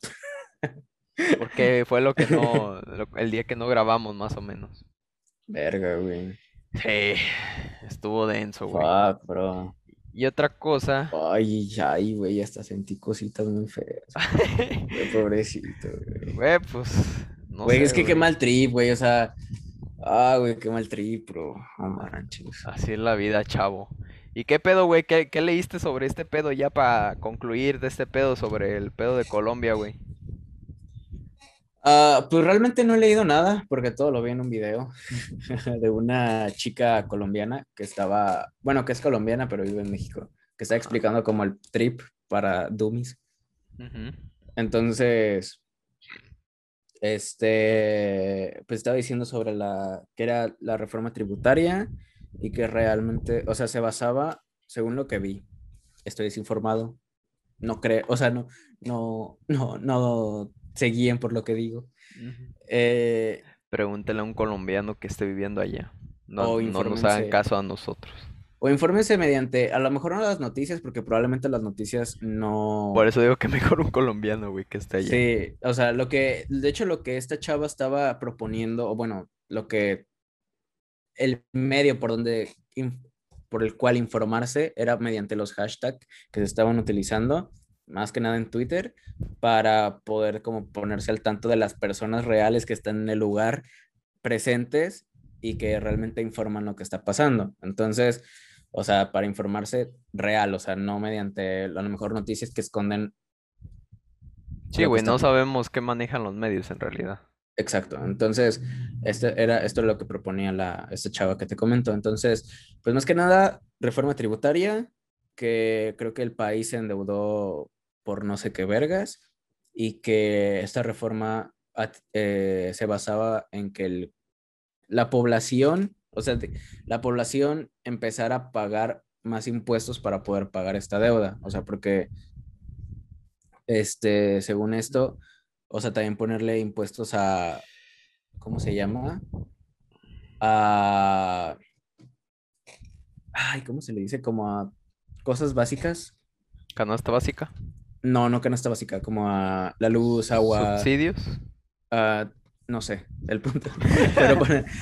Porque fue lo que no, el día que no grabamos más o menos. Verga, güey. Sí, estuvo denso, güey. Fuck, bro. Y otra cosa, Ay, ay, güey, hasta sentí cositas muy feas. Güey, pobrecito, güey. güey, pues, no Güey, sé, es que qué güey. mal trip, güey, o sea. Ah, güey, qué mal trip, bro. No manches. Así es la vida, chavo. ¿Y qué pedo, güey? ¿Qué, qué leíste sobre este pedo ya para concluir de este pedo sobre el pedo de Colombia, güey? Ah, pues realmente no he leído nada porque todo lo vi en un video de una chica colombiana que estaba, bueno, que es colombiana pero vive en México, que está explicando como el trip para dummies. Ujú. Entonces, este, pues estaba diciendo sobre la, que era la reforma tributaria y que realmente, o sea, se basaba, según lo que vi, estoy desinformado, no creo, o sea, no, no, no, no se guíen por lo que digo. Eh, Pregúntale a un colombiano que esté viviendo allá. No, O no nos hagan caso a nosotros. o infórmense mediante, a lo mejor no las noticias, porque probablemente las noticias no... Por eso digo que mejor un colombiano, güey, que esté allá. Sí, o sea, lo que, de hecho, lo que esta chava estaba proponiendo, o bueno, lo que el medio por donde, in- por el cual informarse era mediante los hashtags que se estaban utilizando, más que nada en Twitter, para poder como ponerse al tanto de las personas reales que están en el lugar presentes y que realmente informan lo que está pasando. Entonces, o sea, para informarse real, o sea, no mediante a lo mejor noticias que esconden Sí, güey, no sabemos qué manejan los medios en realidad. Exacto. Entonces, este era, esto es lo que proponía la, esta chava que te comento. Entonces, pues más que nada, reforma tributaria, que creo que el país se endeudó por no sé qué vergas, y que esta reforma eh, se basaba en que el- la población, o sea, la población empezara a pagar más impuestos para poder pagar esta deuda. O sea, porque, este, según esto, o sea, también ponerle impuestos a, ¿cómo se llama? A, ay, ¿cómo se le dice? Como a cosas básicas. Canasta básica, No, no canasta básica, como a la luz, agua, subsidios. ah, no sé, el punto. Pero,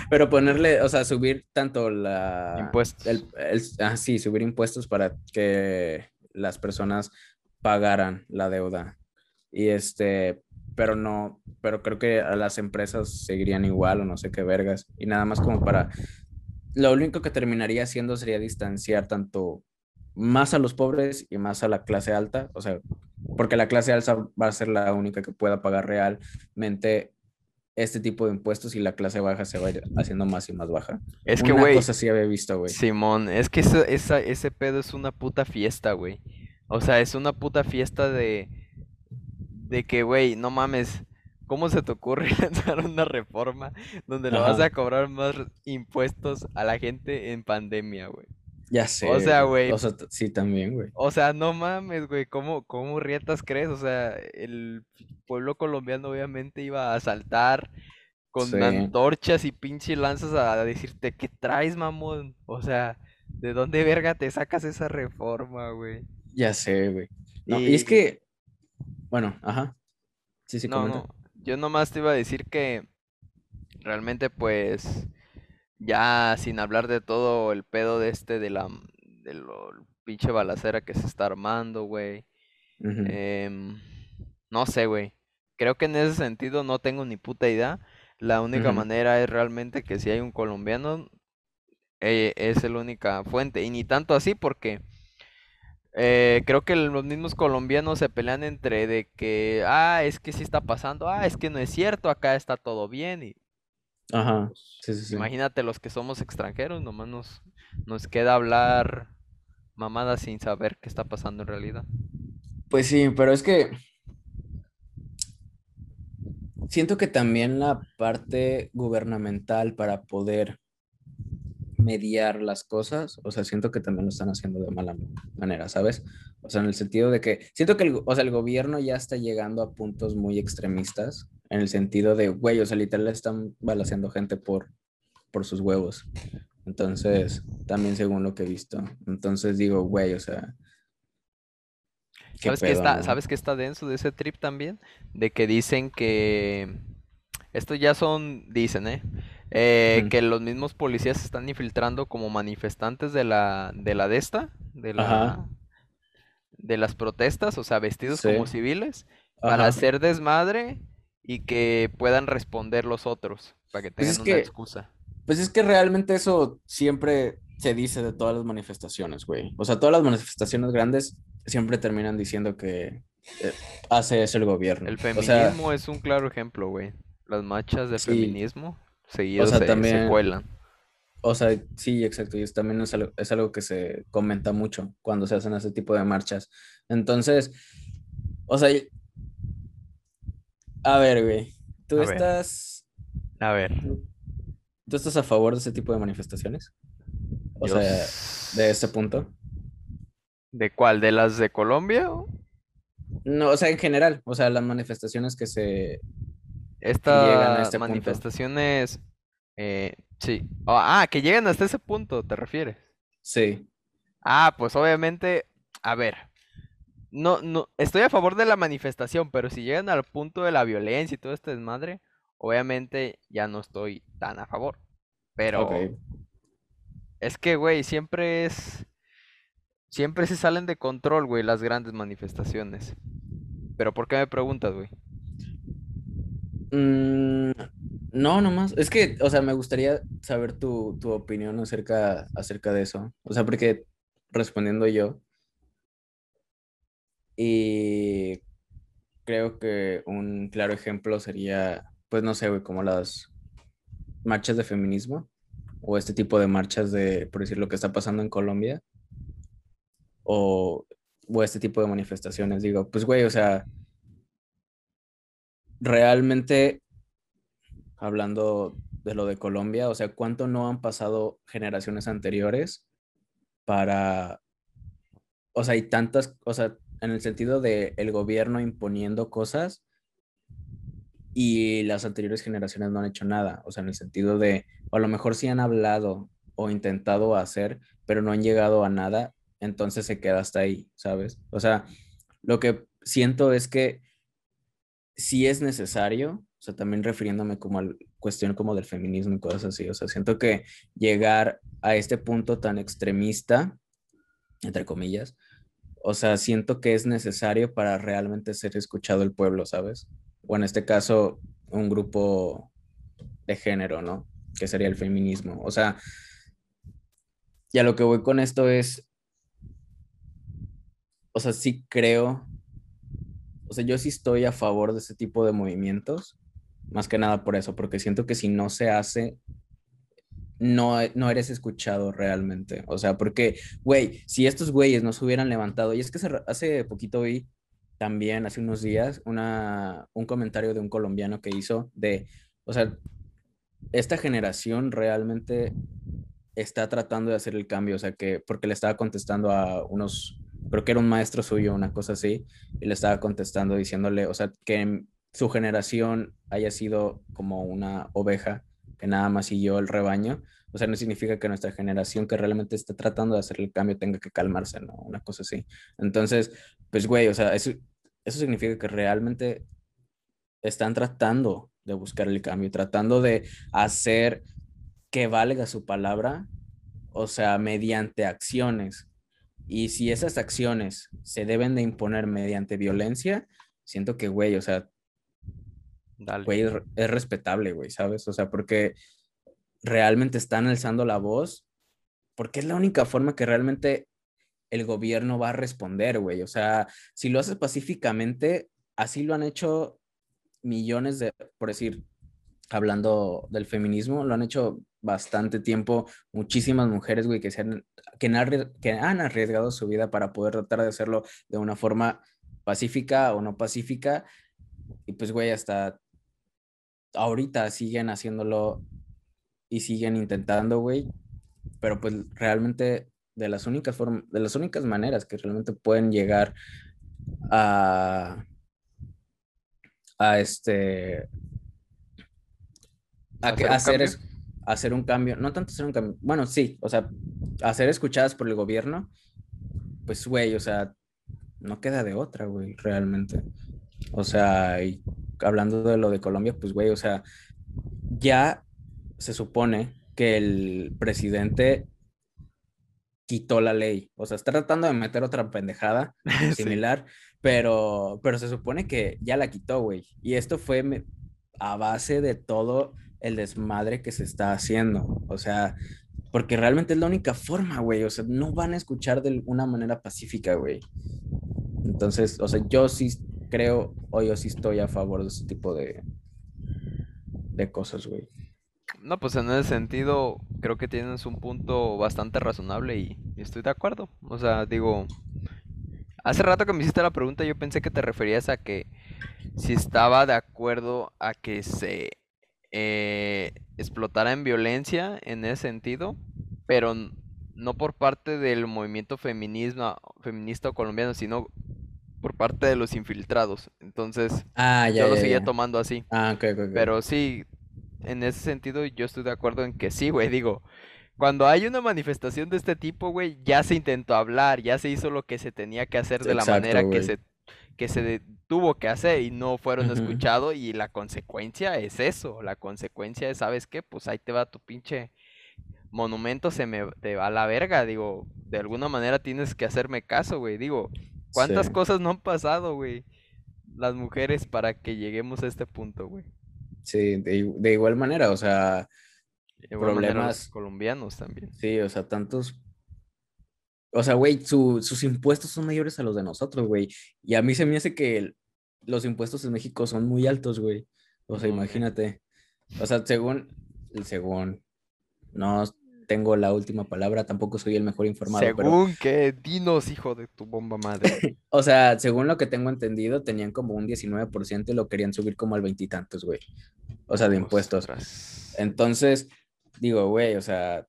pero ponerle, o sea, subir tanto la... Impuestos. El, el- ah, sí, subir impuestos para que las personas pagaran la deuda. Y este, pero no, pero creo que a las empresas seguirían igual o no sé qué vergas. Y nada más como para, lo único que terminaría haciendo sería distanciar tanto más a los pobres y más a la clase alta, o sea, porque la clase alta va a ser la única que pueda pagar realmente este tipo de impuestos y la clase baja se va a ir haciendo más y más baja. Es que, güey, cosa sí había visto, güey. Simón, es que esa, esa- ese pedo es una puta fiesta, güey. O sea, es una puta fiesta de, de que, güey, no mames, ¿cómo se te ocurre lanzar una reforma donde le vas a cobrar más impuestos a la gente en pandemia, güey? Ya sé. O sea, güey. O sea, sí, también, güey. O sea, no mames, güey, ¿cómo, cómo rietas crees? O sea, el pueblo colombiano obviamente iba a saltar con Sí. antorchas y pinche lanzas a decirte, ¿qué traes, mamón? O sea, ¿de dónde verga te sacas esa reforma, güey? Ya sé, güey. No, y es que, bueno, ajá. Sí, sí, No, comenta. no, yo nomás te iba a decir que realmente pues ya sin hablar de todo el pedo de este de la de lo pinche balacera que se está armando, güey. Em, no sé, güey. Creo que en ese sentido no tengo ni puta idea. La única manera es realmente que si hay un colombiano, eh, es la única fuente. Y ni tanto así porque eh, creo que los mismos colombianos se pelean entre de que, ah, es que sí está pasando, ah, es que no es cierto, acá está todo bien. Y, Ajá, pues, Imagínate los que somos extranjeros, nomás nos, nos queda hablar mamada sin saber qué está pasando en realidad. Pues sí, pero es que siento que también la parte gubernamental para poder mediar las cosas, o sea, siento que también lo están haciendo de mala manera, ¿sabes? O sea, en el sentido de que siento que el, o sea, el gobierno ya está llegando a puntos muy extremistas, en el sentido de, güey, o sea, literal están balaseando gente por, por sus huevos. Entonces, también según lo que he visto. Entonces digo, güey, o sea... ¿Sabes, que está, ¿Sabes que está denso de ese trip también? De que dicen que... Esto ya son, dicen, ¿eh? Eh, que los mismos policías se están infiltrando como manifestantes de la de la de esta, de la de las protestas, o sea, vestidos como civiles, para hacer desmadre y que puedan responder los otros, para que pues tengan una excusa. Pues es que realmente eso siempre se dice de todas las manifestaciones, güey. O sea, todas las manifestaciones grandes siempre terminan diciendo que eh, hace eso el gobierno. El feminismo es un claro ejemplo, güey. Las marchas de feminismo seguido o sea, también, cuelan. O sea, sí, exacto. Y también es algo, es algo que se comenta mucho cuando se hacen ese tipo de marchas. Entonces, o sea, a ver, güey, tú estás... A ver. ¿Tú estás a favor de ese tipo de manifestaciones? O sea, de este punto. ¿De cuál? ¿De las de Colombia? No, o sea, en general, o sea, las manifestaciones que se estas este manifestaciones, eh, sí. Oh, ah, que llegan hasta ese punto, ¿te refieres? Sí. Ah, pues obviamente, a ver, no, no, estoy a favor de la manifestación, pero si llegan al punto de la violencia y todo este desmadre, obviamente ya no estoy tan a favor. Pero es que, güey, siempre es, siempre se salen de control, güey, las grandes manifestaciones. Pero ¿por qué me preguntas, güey? Mm, no, nomás. Es que, o sea, me gustaría saber tu, opinión acerca, acerca de eso. O sea, porque respondiendo yo, y creo que un claro ejemplo sería, pues no sé, güey, como las marchas de feminismo o este tipo de marchas de, por decir, lo que está pasando en Colombia o, o este tipo de manifestaciones. Digo, pues, güey, o sea, realmente, hablando de lo de Colombia, o sea, ¿cuánto no han pasado generaciones anteriores para, o sea, hay tantas, cosas en el sentido de el gobierno imponiendo cosas y las anteriores generaciones no han hecho nada, o sea, en el sentido de, o a lo mejor sí han hablado o intentado hacer, pero no han llegado a nada, entonces se queda hasta ahí, ¿sabes? O sea, lo que siento es que si es necesario, o sea, también refiriéndome como a la cuestión como del feminismo y cosas así, o sea, siento que llegar a este punto tan extremista, entre comillas, o sea, siento que es necesario para realmente ser escuchado el pueblo, ¿sabes? O en este caso, un grupo de género, ¿no? Que sería el feminismo. O sea, ya lo que voy con esto es, o sea, sí creo o sea, yo sí estoy a favor de ese tipo de movimientos, más que nada por eso, porque siento que si no se hace, no, no eres escuchado realmente. O sea, porque, güey, si estos güeyes no se hubieran levantado, y es que hace poquito vi también, hace unos días, una, un comentario de un colombiano que hizo de, o sea, esta generación realmente está tratando de hacer el cambio, o sea, que porque le estaba contestando a unos creo que era un maestro suyo, una cosa así, y le estaba contestando diciéndole, o sea, que su generación haya sido como una oveja que nada más siguió el rebaño, o sea, no significa que nuestra generación que realmente está tratando de hacer el cambio tenga que calmarse, ¿no? Una cosa así. Entonces, pues, güey, o sea, eso, eso significa que realmente están tratando de buscar el cambio, tratando de hacer que valga su palabra, o sea, mediante acciones, Y si esas acciones se deben de imponer mediante violencia, siento que, güey, o sea, güey, es, es respetable, güey, ¿sabes? O sea, porque realmente están alzando la voz, porque es la única forma que realmente el gobierno va a responder, güey. O sea, si lo haces pacíficamente, así lo han hecho millones de, por decir, hablando del feminismo, lo han hecho bastante tiempo muchísimas mujeres, güey, que, se han, que, que han arriesgado su vida para poder tratar de hacerlo de una forma pacífica o no pacífica. Y pues, güey, hasta ahorita siguen haciéndolo y siguen intentando, güey. Pero pues realmente de las únicas formas, de las únicas maneras que realmente pueden llegar a, a este, a, hacer, es, hacer un cambio, no tanto hacer un cambio, bueno, sí, o sea, hacer escuchadas por el gobierno, pues, güey, o sea, no queda de otra, güey, realmente. O sea, y hablando de lo de Colombia, pues, güey, o sea, ya se supone que el presidente quitó la ley. O sea, está tratando de meter otra pendejada similar, pero, pero se supone que ya la quitó, güey. Y esto fue a base de todo el desmadre que se está haciendo. O sea, porque realmente es la única forma, güey. O sea, no van a escuchar de una manera pacífica, güey. Entonces, o sea, yo sí creo, o yo sí estoy a favor de ese tipo de, de cosas, güey. No, pues en ese sentido creo que tienes un punto bastante razonable y, estoy de acuerdo. O sea, digo, hace rato que me hiciste la pregunta yo pensé que te referías a que si estaba de acuerdo a que se eh, explotara en violencia en ese sentido, pero no por parte del movimiento feminismo, feminista colombiano, sino por parte de los infiltrados. Entonces, ah, yo lo seguía tomando así. Ah, ok, ok. Pero sí, en ese sentido yo estoy de acuerdo en que sí, güey, digo, cuando hay una manifestación de este tipo, güey, ya se intentó hablar, ya se hizo lo que se tenía que hacer de la manera que se, que se tuvo que hacer y no fueron escuchados y la consecuencia es eso, la consecuencia es, ¿sabes qué? Pues ahí te va tu pinche monumento, se me te va a la verga, digo, de alguna manera tienes que hacerme caso, güey, digo, ¿cuántas cosas no han pasado, güey? Las mujeres para que lleguemos a este punto, güey. Sí, de, igual manera, o sea, problemas colombianos también. Sí, o sea, tantos. O sea, güey, sus impuestos son mayores a los de nosotros, güey. Y a mí se me hace que los impuestos en México son muy altos, güey. O sea, imagínate. O sea, según, según, no tengo la última palabra, tampoco soy el mejor informado. Según que, dinos, hijo de tu bomba madre. o sea, según lo que tengo entendido, tenían como un 19% y lo querían subir como al veintitantos, güey. O sea, de impuestos. Entonces, digo, güey, o sea,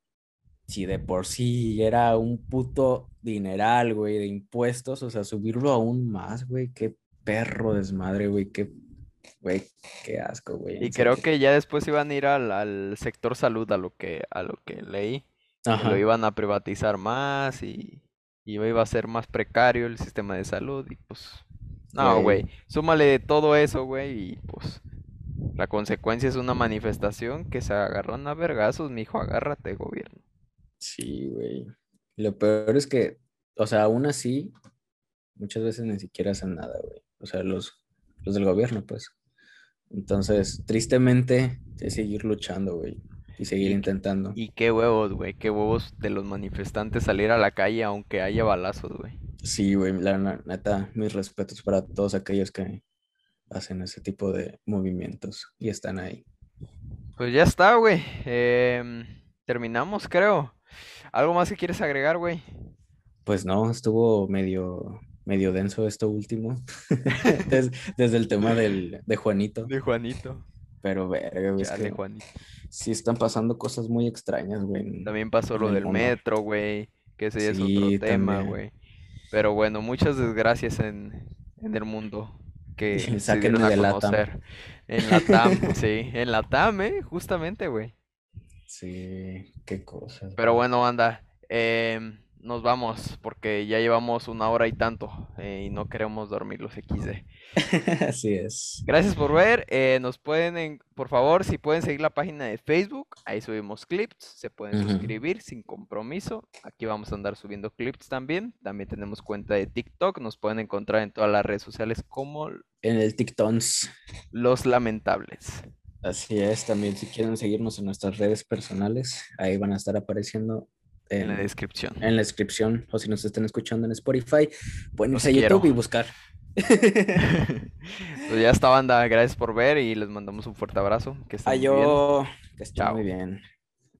si de por sí era un puto dineral, güey, de impuestos, o sea, subirlo aún más, güey, qué perro desmadre, güey, qué Güey, qué asco, güey. Y creo que ya después iban a ir al, sector salud, a lo que, a lo que leí. Lo iban a privatizar más y, iba a ser más precario el sistema de salud. Y pues, no, güey. Súmale todo eso, güey, y pues la consecuencia es una manifestación que se agarran a vergazos, mijo, agárrate, gobierno. Sí, güey. Lo peor es que, o sea, aún así, muchas veces ni siquiera hacen nada, güey. O sea, los, los del gobierno, pues. Entonces, tristemente, es seguir luchando, güey. Y seguir intentando. Y qué huevos, güey. Qué huevos de los manifestantes salir a la calle aunque haya balazos, güey. Sí, güey. La neta, mis respetos para todos aquellos que hacen ese tipo de movimientos y están ahí. Pues ya está, güey. Em, terminamos, creo. ¿Algo más que quieres agregar, güey? Pues no, estuvo medio medio denso esto último. desde, el tema del, de Juanito. De Juanito. Pero, verga, Juanito. Sí están pasando cosas muy extrañas, güey. También pasó lo del metro, güey. Que ese es otro tema, güey. Pero bueno, muchas desgracias en, en el mundo. Que Sáquenme de la TAM. En la TAM, sí. En la TAM, eh, justamente, güey. Sí, qué cosas. Pero bueno, anda. Eh, nos vamos porque ya llevamos una hora y tanto eh, y no queremos dormir los XD. Así es. Gracias por ver. eh, nos pueden, en- por favor, si pueden seguir la página de Facebook, ahí subimos clips, se pueden suscribir sin compromiso. Aquí vamos a andar subiendo clips también. También tenemos cuenta de TikTok, nos pueden encontrar en todas las redes sociales como En el TikToks. Los Lamentables. Así es, también si quieren seguirnos en nuestras redes personales, ahí van a estar apareciendo En la descripción. en la descripción o si nos están escuchando en Spotify, irse a YouTube y buscar. Pues ya está, banda. Gracias por ver y les mandamos un fuerte abrazo. Que estén muy bien. yo, que estén Chao. muy bien.